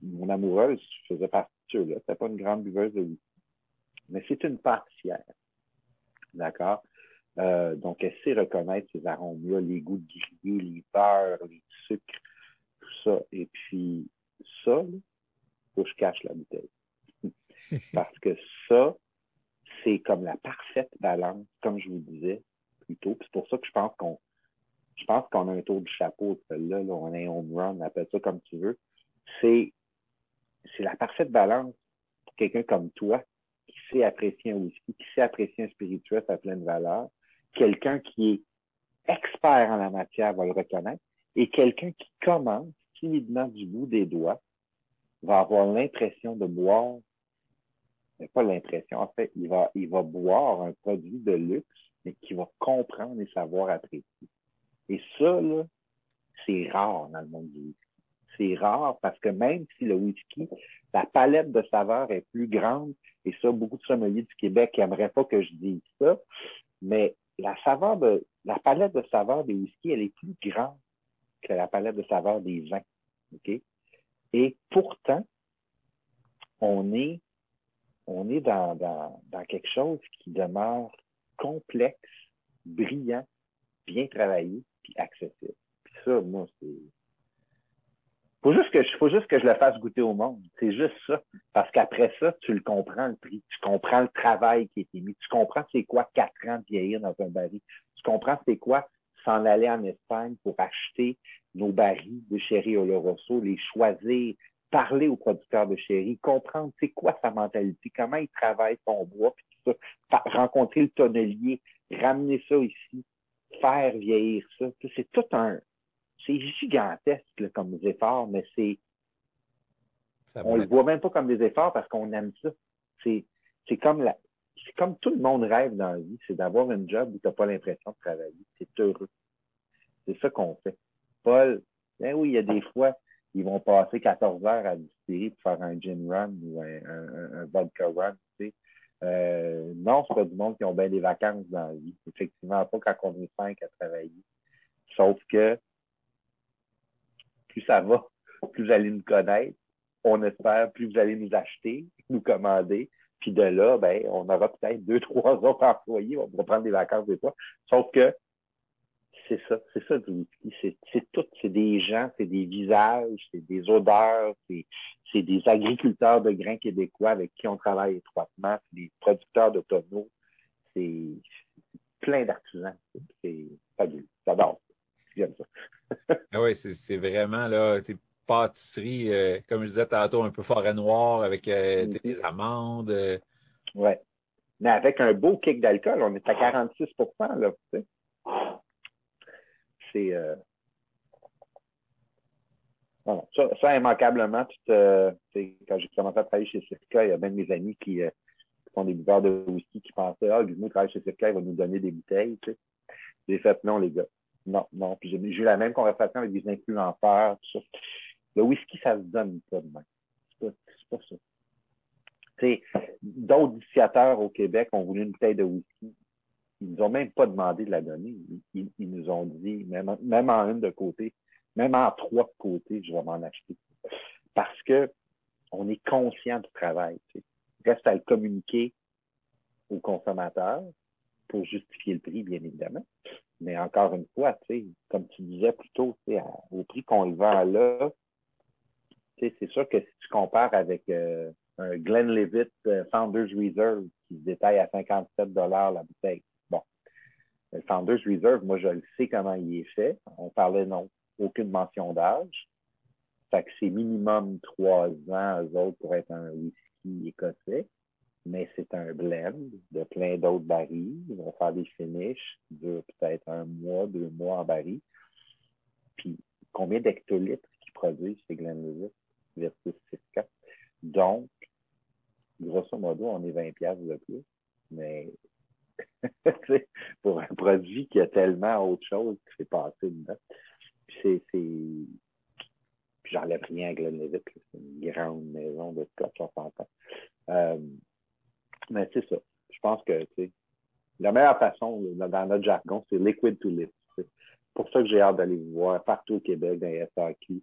mon amoureuse faisait partie de là. C'était pas une grande buveuse de whisky. Mais c'est une pâtissière. D'accord? Euh, donc, elle sait reconnaître ces arômes-là, les goûts de grillé, les beurres, les sucres, tout ça. Et puis, ça, il faut que je cache la bouteille. (laughs) Parce que ça, c'est comme la parfaite balance, comme je vous disais plus tôt. C'est pour ça que je pense qu'on je pense qu'on a un tour du chapeau celle-là, on a un home run, appelle ça comme tu veux. C'est la parfaite balance pour quelqu'un comme toi qui sait apprécier un whisky, qui sait apprécier un spirituel à pleine valeur, quelqu'un qui est expert en la matière va le reconnaître, et quelqu'un qui commence timidement du bout des doigts va avoir l'impression de boire, pas l'impression, en fait, il va, il va boire un produit de luxe, mais qui va comprendre et savoir apprécier. Et ça, là, c'est rare dans le monde du whisky. C'est rare parce que même si le whisky, la palette de saveurs est plus grande, et ça, beaucoup de sommeliers du Québec n'aimeraient pas que je dise ça, mais la saveur de, la palette de saveurs des whisky, elle est plus grande que la palette de saveurs des vins. Et pourtant, on est, on est dans, quelque chose qui demeure complexe, brillant, bien travaillé, puis accessible. Puis ça, moi, c'est, faut juste que je, faut juste que je le fasse goûter au monde. C'est juste ça. Parce qu'après ça, tu le comprends le prix. Tu comprends le travail qui a été mis. Tu comprends c'est quoi quatre ans de vieillir dans un baril. Tu comprends c'est quoi s'en aller en Espagne pour acheter nos barils de Chéri Oloroso, les choisir, parler aux producteurs de Chéri, comprendre c'est quoi sa mentalité, comment il travaille son bois, puis tout ça, rencontrer le tonnelier, ramener ça ici, faire vieillir ça. C'est tout un, c'est gigantesque comme des efforts, mais c'est. On le voit même pas comme des efforts parce qu'on aime ça. C'est, c'est comme la. C'est comme tout le monde rêve dans la vie, c'est d'avoir un job où tu n'as pas l'impression de travailler. C'est heureux. C'est ça qu'on fait. Paul, ben oui, il y a des fois, ils vont passer 14 heures à distiller pour faire un gin run ou un, vodka run, tu sais. Euh, non, c'est pas du monde qui ont bien des vacances dans la vie. Effectivement, pas quand on est cinq à travailler. Sauf que plus ça va, plus vous allez nous connaître. On espère, plus vous allez nous acheter, nous commander. Puis de là, ben, on aura peut-être deux, trois autres (laughs) employés. On prendre des vacances des fois. Sauf que c'est ça, c'est ça du whisky. C'est tout, c'est des gens, c'est des visages, c'est des odeurs, c'est des agriculteurs de grains québécois avec qui on travaille étroitement, c'est des producteurs de tonneaux, c'est plein d'artisans. C'est fabuleux. J'adore. J'aime ça. (laughs) ah oui, c'est vraiment là, pâtisserie, euh, comme je disais tantôt, un peu forêt noire avec euh, mm-hmm. des amandes. Euh. Oui. Mais avec un beau kick d'alcool, on est à 46 là, C'est. ça, ça, immanquablement, quand j'ai commencé à travailler chez Circa, il y a même mes amis qui, font des buveurs de whisky qui pensaient Ah, Gizmo travaille chez Circa, il va nous donner des bouteilles. J'ai fait non, les gars. Non, non. Puis j'ai eu la même conversation avec des influenceurs, tout ça. Le whisky, ça se donne pas de même. C'est pas ça. D'autres initiateurs au Québec ont voulu une bouteille de whisky. Ils nous ont même pas demandé de la donner. Ils, nous ont dit, même, en une de côté, même en trois de côté, je vais m'en acheter. Parce que on est conscient du travail. Il Reste à le communiquer aux consommateurs pour justifier le prix, bien évidemment. Mais encore une fois, comme tu disais plus tôt, au prix qu'on le vend là, c'est sûr que si tu compares avec euh, un Glenlivet euh, Founders Reserve qui se détaille à 57 la bouteille. Le Founders Reserve, moi, je le sais comment il est fait. On parlait non, aucune mention d'âge. Fait que c'est minimum trois ans, eux autres, pour être un whisky écossais mais c'est un blend de plein d'autres barils. Ils vont faire des finishes durent peut-être un mois, deux mois en baril. Puis, combien d'hectolitres qu'ils produisent chez Glenlivet versus 6 Donc, grosso modo, on est 20 pièces de plus. Mais (laughs) pour un produit qui a tellement autre chose qui s'est passé dedans. Puis c'est. Puis j'enlève rien à Glenlivet. C'est une grande maison de Scott 60 ans. Euh, mais c'est ça. Je pense que la meilleure façon, dans notre jargon, c'est liquid to live. Pour ça que j'ai hâte d'aller vous voir partout au Québec, dans les SAQ.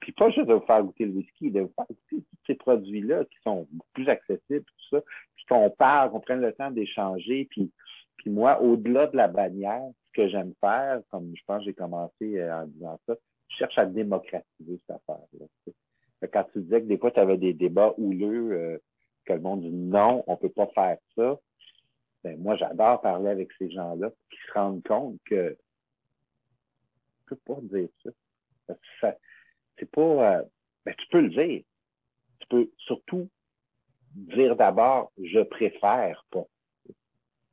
Puis pas juste de vous faire goûter le whisky, de vous faire goûter tous ces produits-là qui sont plus accessibles, tout ça, puis qu'on parle, qu'on prenne le temps d'échanger. Puis, puis moi, au-delà de la bannière, ce que j'aime faire, comme je pense que j'ai commencé euh, en disant ça, je cherche à démocratiser cette affaire-là. Quand tu disais que des fois, tu avais des débats houleux, euh, que le monde dit non, on peut pas faire ça. Ben, moi, j'adore parler avec ces gens-là qui se rendent compte que peux pas dire ça. c'est pas. Euh, ben, tu peux le dire. Tu peux surtout dire d'abord je préfère pas.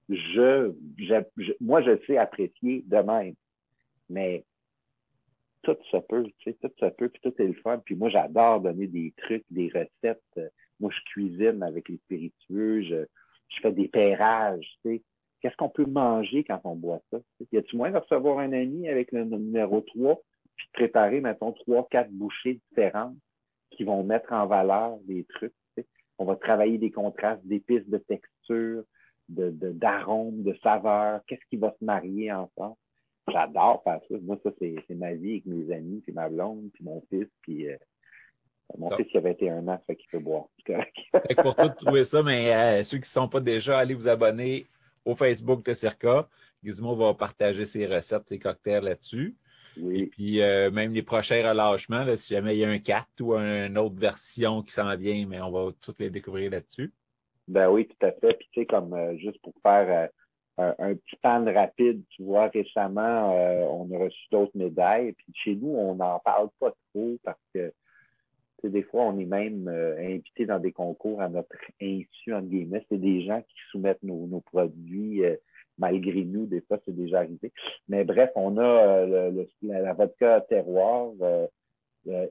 Je, je, moi, je sais apprécier de même. Mais tout se peut, tu sais, tout se peut, puis tout est le fun. Puis moi, j'adore donner des trucs, des recettes. Moi, je cuisine avec les spiritueux, je, je fais des pairages, tu sais. Qu'est-ce qu'on peut manger quand on boit ça? Y a-tu moins de recevoir un ami avec le numéro 3, puis de préparer, mettons, trois, quatre bouchées différentes qui vont mettre en valeur des trucs? On va travailler des contrastes d'épices, de texture, de, d'arômes, de, saveurs. Qu'est-ce qui va se marier ensemble? J'adore faire ça. Moi, ça, c'est, ma vie avec mes amis, puis ma blonde, puis mon fils, puis euh, mon fils qui a 21 ans, fait qu'il peut boire. pour tout trouver ça, mais euh, ceux qui ne sont pas déjà, allez vous abonner au Facebook de Circa. Gizmo va partager ses recettes, ses cocktails là-dessus. Oui. Et puis, euh, même les prochains relâchements, si jamais il y a un 4 ou une autre version qui s'en vient, mais on va toutes les découvrir là-dessus. Ben oui, tout à fait. Puis, tu sais, comme euh, juste pour faire euh, un, petit pan rapide, tu vois, récemment, on a reçu d'autres médailles. Puis, chez nous, on n'en parle pas trop parce que des fois, on est même euh, invité dans des concours à notre insu, entre guillemets. C'est des gens qui soumettent nos, produits euh, malgré nous. Des fois, c'est déjà arrivé. Mais bref, on a euh, la, vodka terroir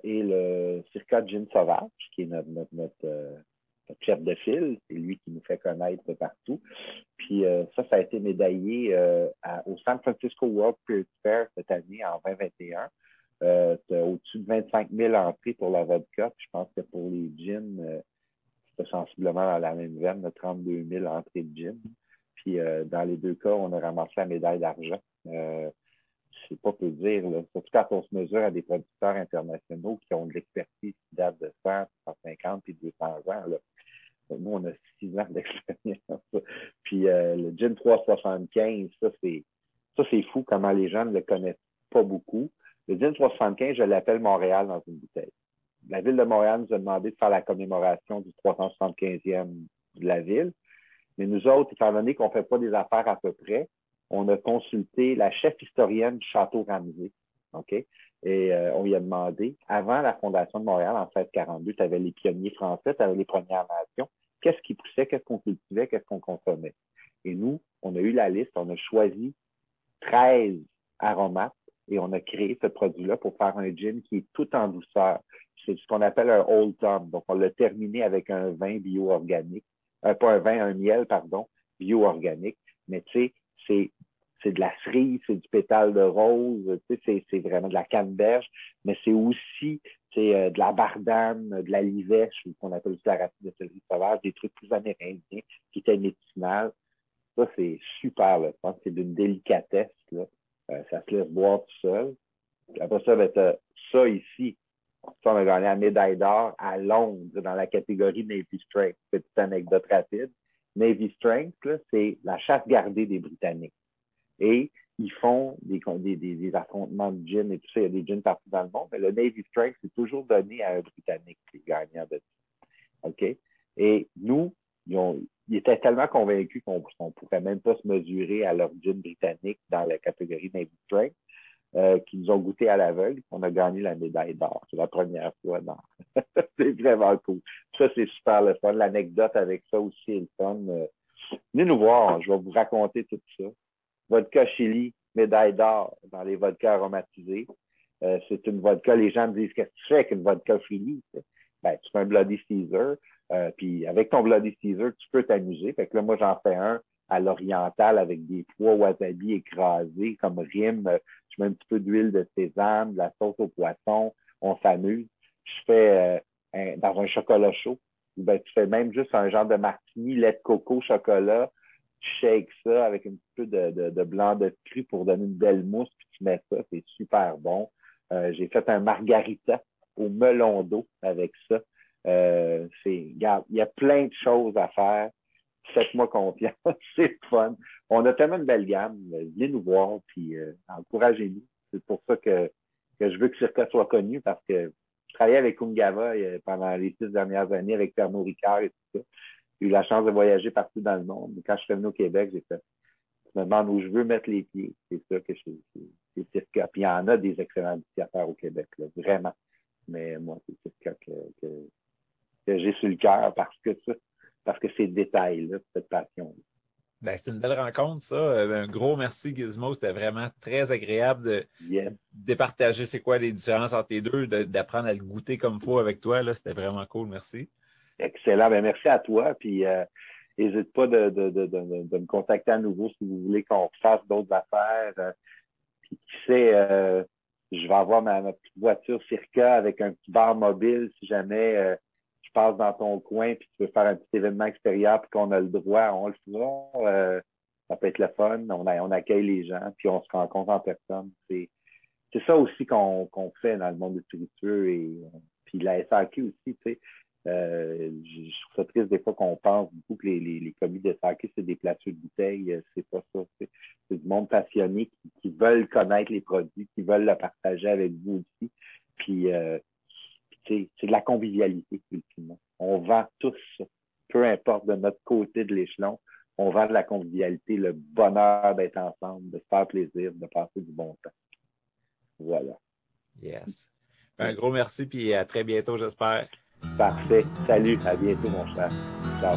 et le circa gin sauvage, qui est notre, notre, chef de file. C'est lui qui nous fait connaître partout. Puis ça, ça a été médaillé au San Francisco World Spirit Fair cette année en 2021. Euh, au-dessus de 25 000 entrées pour la vodka. je pense que pour les gins, euh, c'était sensiblement dans la même veine, de 32 000 entrées de gin. Puis euh, dans les deux cas, on a ramassé la médaille d'argent. Euh, sais pas peu dire, là. surtout quand on se mesure à des producteurs internationaux qui ont de l'expertise qui date de 100, 150 puis 200 ans. Nous, on a 6 ans d'expérience. Puis le gin 375, ça c'est ça c'est fou comment les gens ne le connaissent pas beaucoup. Le DIN 375, je l'appelle Montréal dans une bouteille. La ville de Montréal nous a demandé de faire la commémoration du 375e de la ville. Mais nous autres, étant donné qu'on ne fait pas des affaires à peu près, on a consulté la chef historienne du Château Ramsey. Et euh, on lui a demandé, avant la fondation de Montréal en 1642, tu avais les pionniers français, tu avais les Premières Nations. Qu'est-ce qui poussait, qu'est-ce qu'on cultivait, qu'est-ce qu'on consommait? Et nous, on a eu la liste, on a choisi 13 aromates et on a créé ce produit-là pour faire un gin qui est tout en douceur. C'est ce qu'on appelle un Old Tom. Donc, on l'a terminé avec un vin bio-organique. Euh, pas un vin, un miel, pardon, bio-organique. Mais tu sais, c'est c'est de la cerise, c'est du pétale de rose, tu sais, c'est vraiment de la canneberge, mais c'est aussi euh, de la bardane, de la livèche, qu'on appelle aussi la racine de céleri sauvage, des trucs plus amérindiens qui étaient médicinales. Ça, c'est super, pense que c'est d'une délicatesse. Là. Euh, ça se laisse boire tout seul. après ça, ben, ça ici. Ça, on a gagné la médaille d'or à Londres dans la catégorie Navy Strength. Petite anecdote rapide. Navy Strength, c'est la chasse gardée des Britanniques. Et ils font des, des, affrontements de gin et tout ça. Il y a des gins partout dans le monde, mais le Navy Strength, c'est toujours donné à un Britannique qui est gagnant de ça. OK? Et nous, ils, étaient tellement convaincus qu'on ne pourrait même pas se mesurer à leur britannique dans la catégorie Navy Strength, euh, qu'ils nous ont goûté à l'aveugle. On a gagné la médaille d'or. C'est la première fois. (laughs) c'est vraiment cool. Ça, c'est super le fun. L'anecdote avec ça aussi est le fun. Euh, venez nous voir. Je vais vous raconter tout ça. Vodka Chili, médaille d'or dans les vodkas aromatisés. Euh, c'est une vodka. Les gens me disent Qu'est-ce que tu fais avec une vodka Chili? Ben, tu fais un Bloody Caesar. Euh, puis avec ton Bloody Caesar, tu peux t'amuser. Fait que là, moi, j'en fais un à l'oriental avec des pois wasabi écrasés comme rime. Je mets un petit peu d'huile de sésame, de la sauce au poisson. On s'amuse. Je fais euh, dans un chocolat chaud. Ben, tu fais même juste un genre de martini, lait de coco, chocolat. Tu shakes ça avec un petit peu de, de, blanc de cru pour donner une belle mousse, puis tu mets ça. C'est super bon. Euh, j'ai fait un margarita au melon d'eau avec ça. Euh, c'est, il y a plein de choses à faire. Faites-moi confiance, (laughs) c'est fun. On a tellement de belle gamme. Venez nous voir, puis euh, encouragez-nous. C'est pour ça que, que je veux que Circa soit connu, parce que je travaillais avec Ungava euh, pendant les six dernières années, avec Pernod Ricard et tout ça. J'ai eu la chance de voyager partout dans le monde. Quand je suis venu au Québec, j'ai fait je me demande où je veux mettre les pieds. C'est ça que c'est Circa. Puis il y en a des excellents dictateurs au Québec, là, vraiment. Mais moi, c'est Circa que, que, que j'ai sur le cœur parce que ça, parce que ces détails-là, cette passion. Ben, c'est une belle rencontre, ça. Euh, un gros merci, Gizmo. C'était vraiment très agréable de départager c'est quoi les différences entre les deux, d'apprendre à le goûter comme il faut avec toi. C'était vraiment cool. Merci. Excellent. Ben, merci à toi. Puis n'hésite euh, pas de, de, de, de, me contacter à nouveau si vous voulez qu'on fasse d'autres affaires. Euh, puis qui sait, je vais avoir ma, petite voiture Circa avec un petit bar mobile si jamais passes dans ton coin puis tu veux faire un petit événement extérieur puis qu'on a le droit, on le fera. Euh, ça peut être le fun. On, accueille les gens puis on se rencontre en personne. C'est, c'est ça aussi qu'on, fait dans le monde spiritueux et puis la SAQ aussi. Euh, je, trouve ça triste des fois qu'on pense beaucoup que les, les, commis de SAQ, c'est des plateaux de bouteilles. C'est pas ça. C'est, du monde passionné qui, veulent connaître les produits, qui veulent le partager avec vous aussi. Puis euh, c'est de la convivialité, ultimement. On vend tous peu importe de notre côté de l'échelon, on vend de la convivialité, le bonheur d'être ensemble, de se faire plaisir, de passer du bon temps. Voilà. Yes. Un gros merci, puis à très bientôt, j'espère. Parfait. Salut, à bientôt, mon cher. Ciao.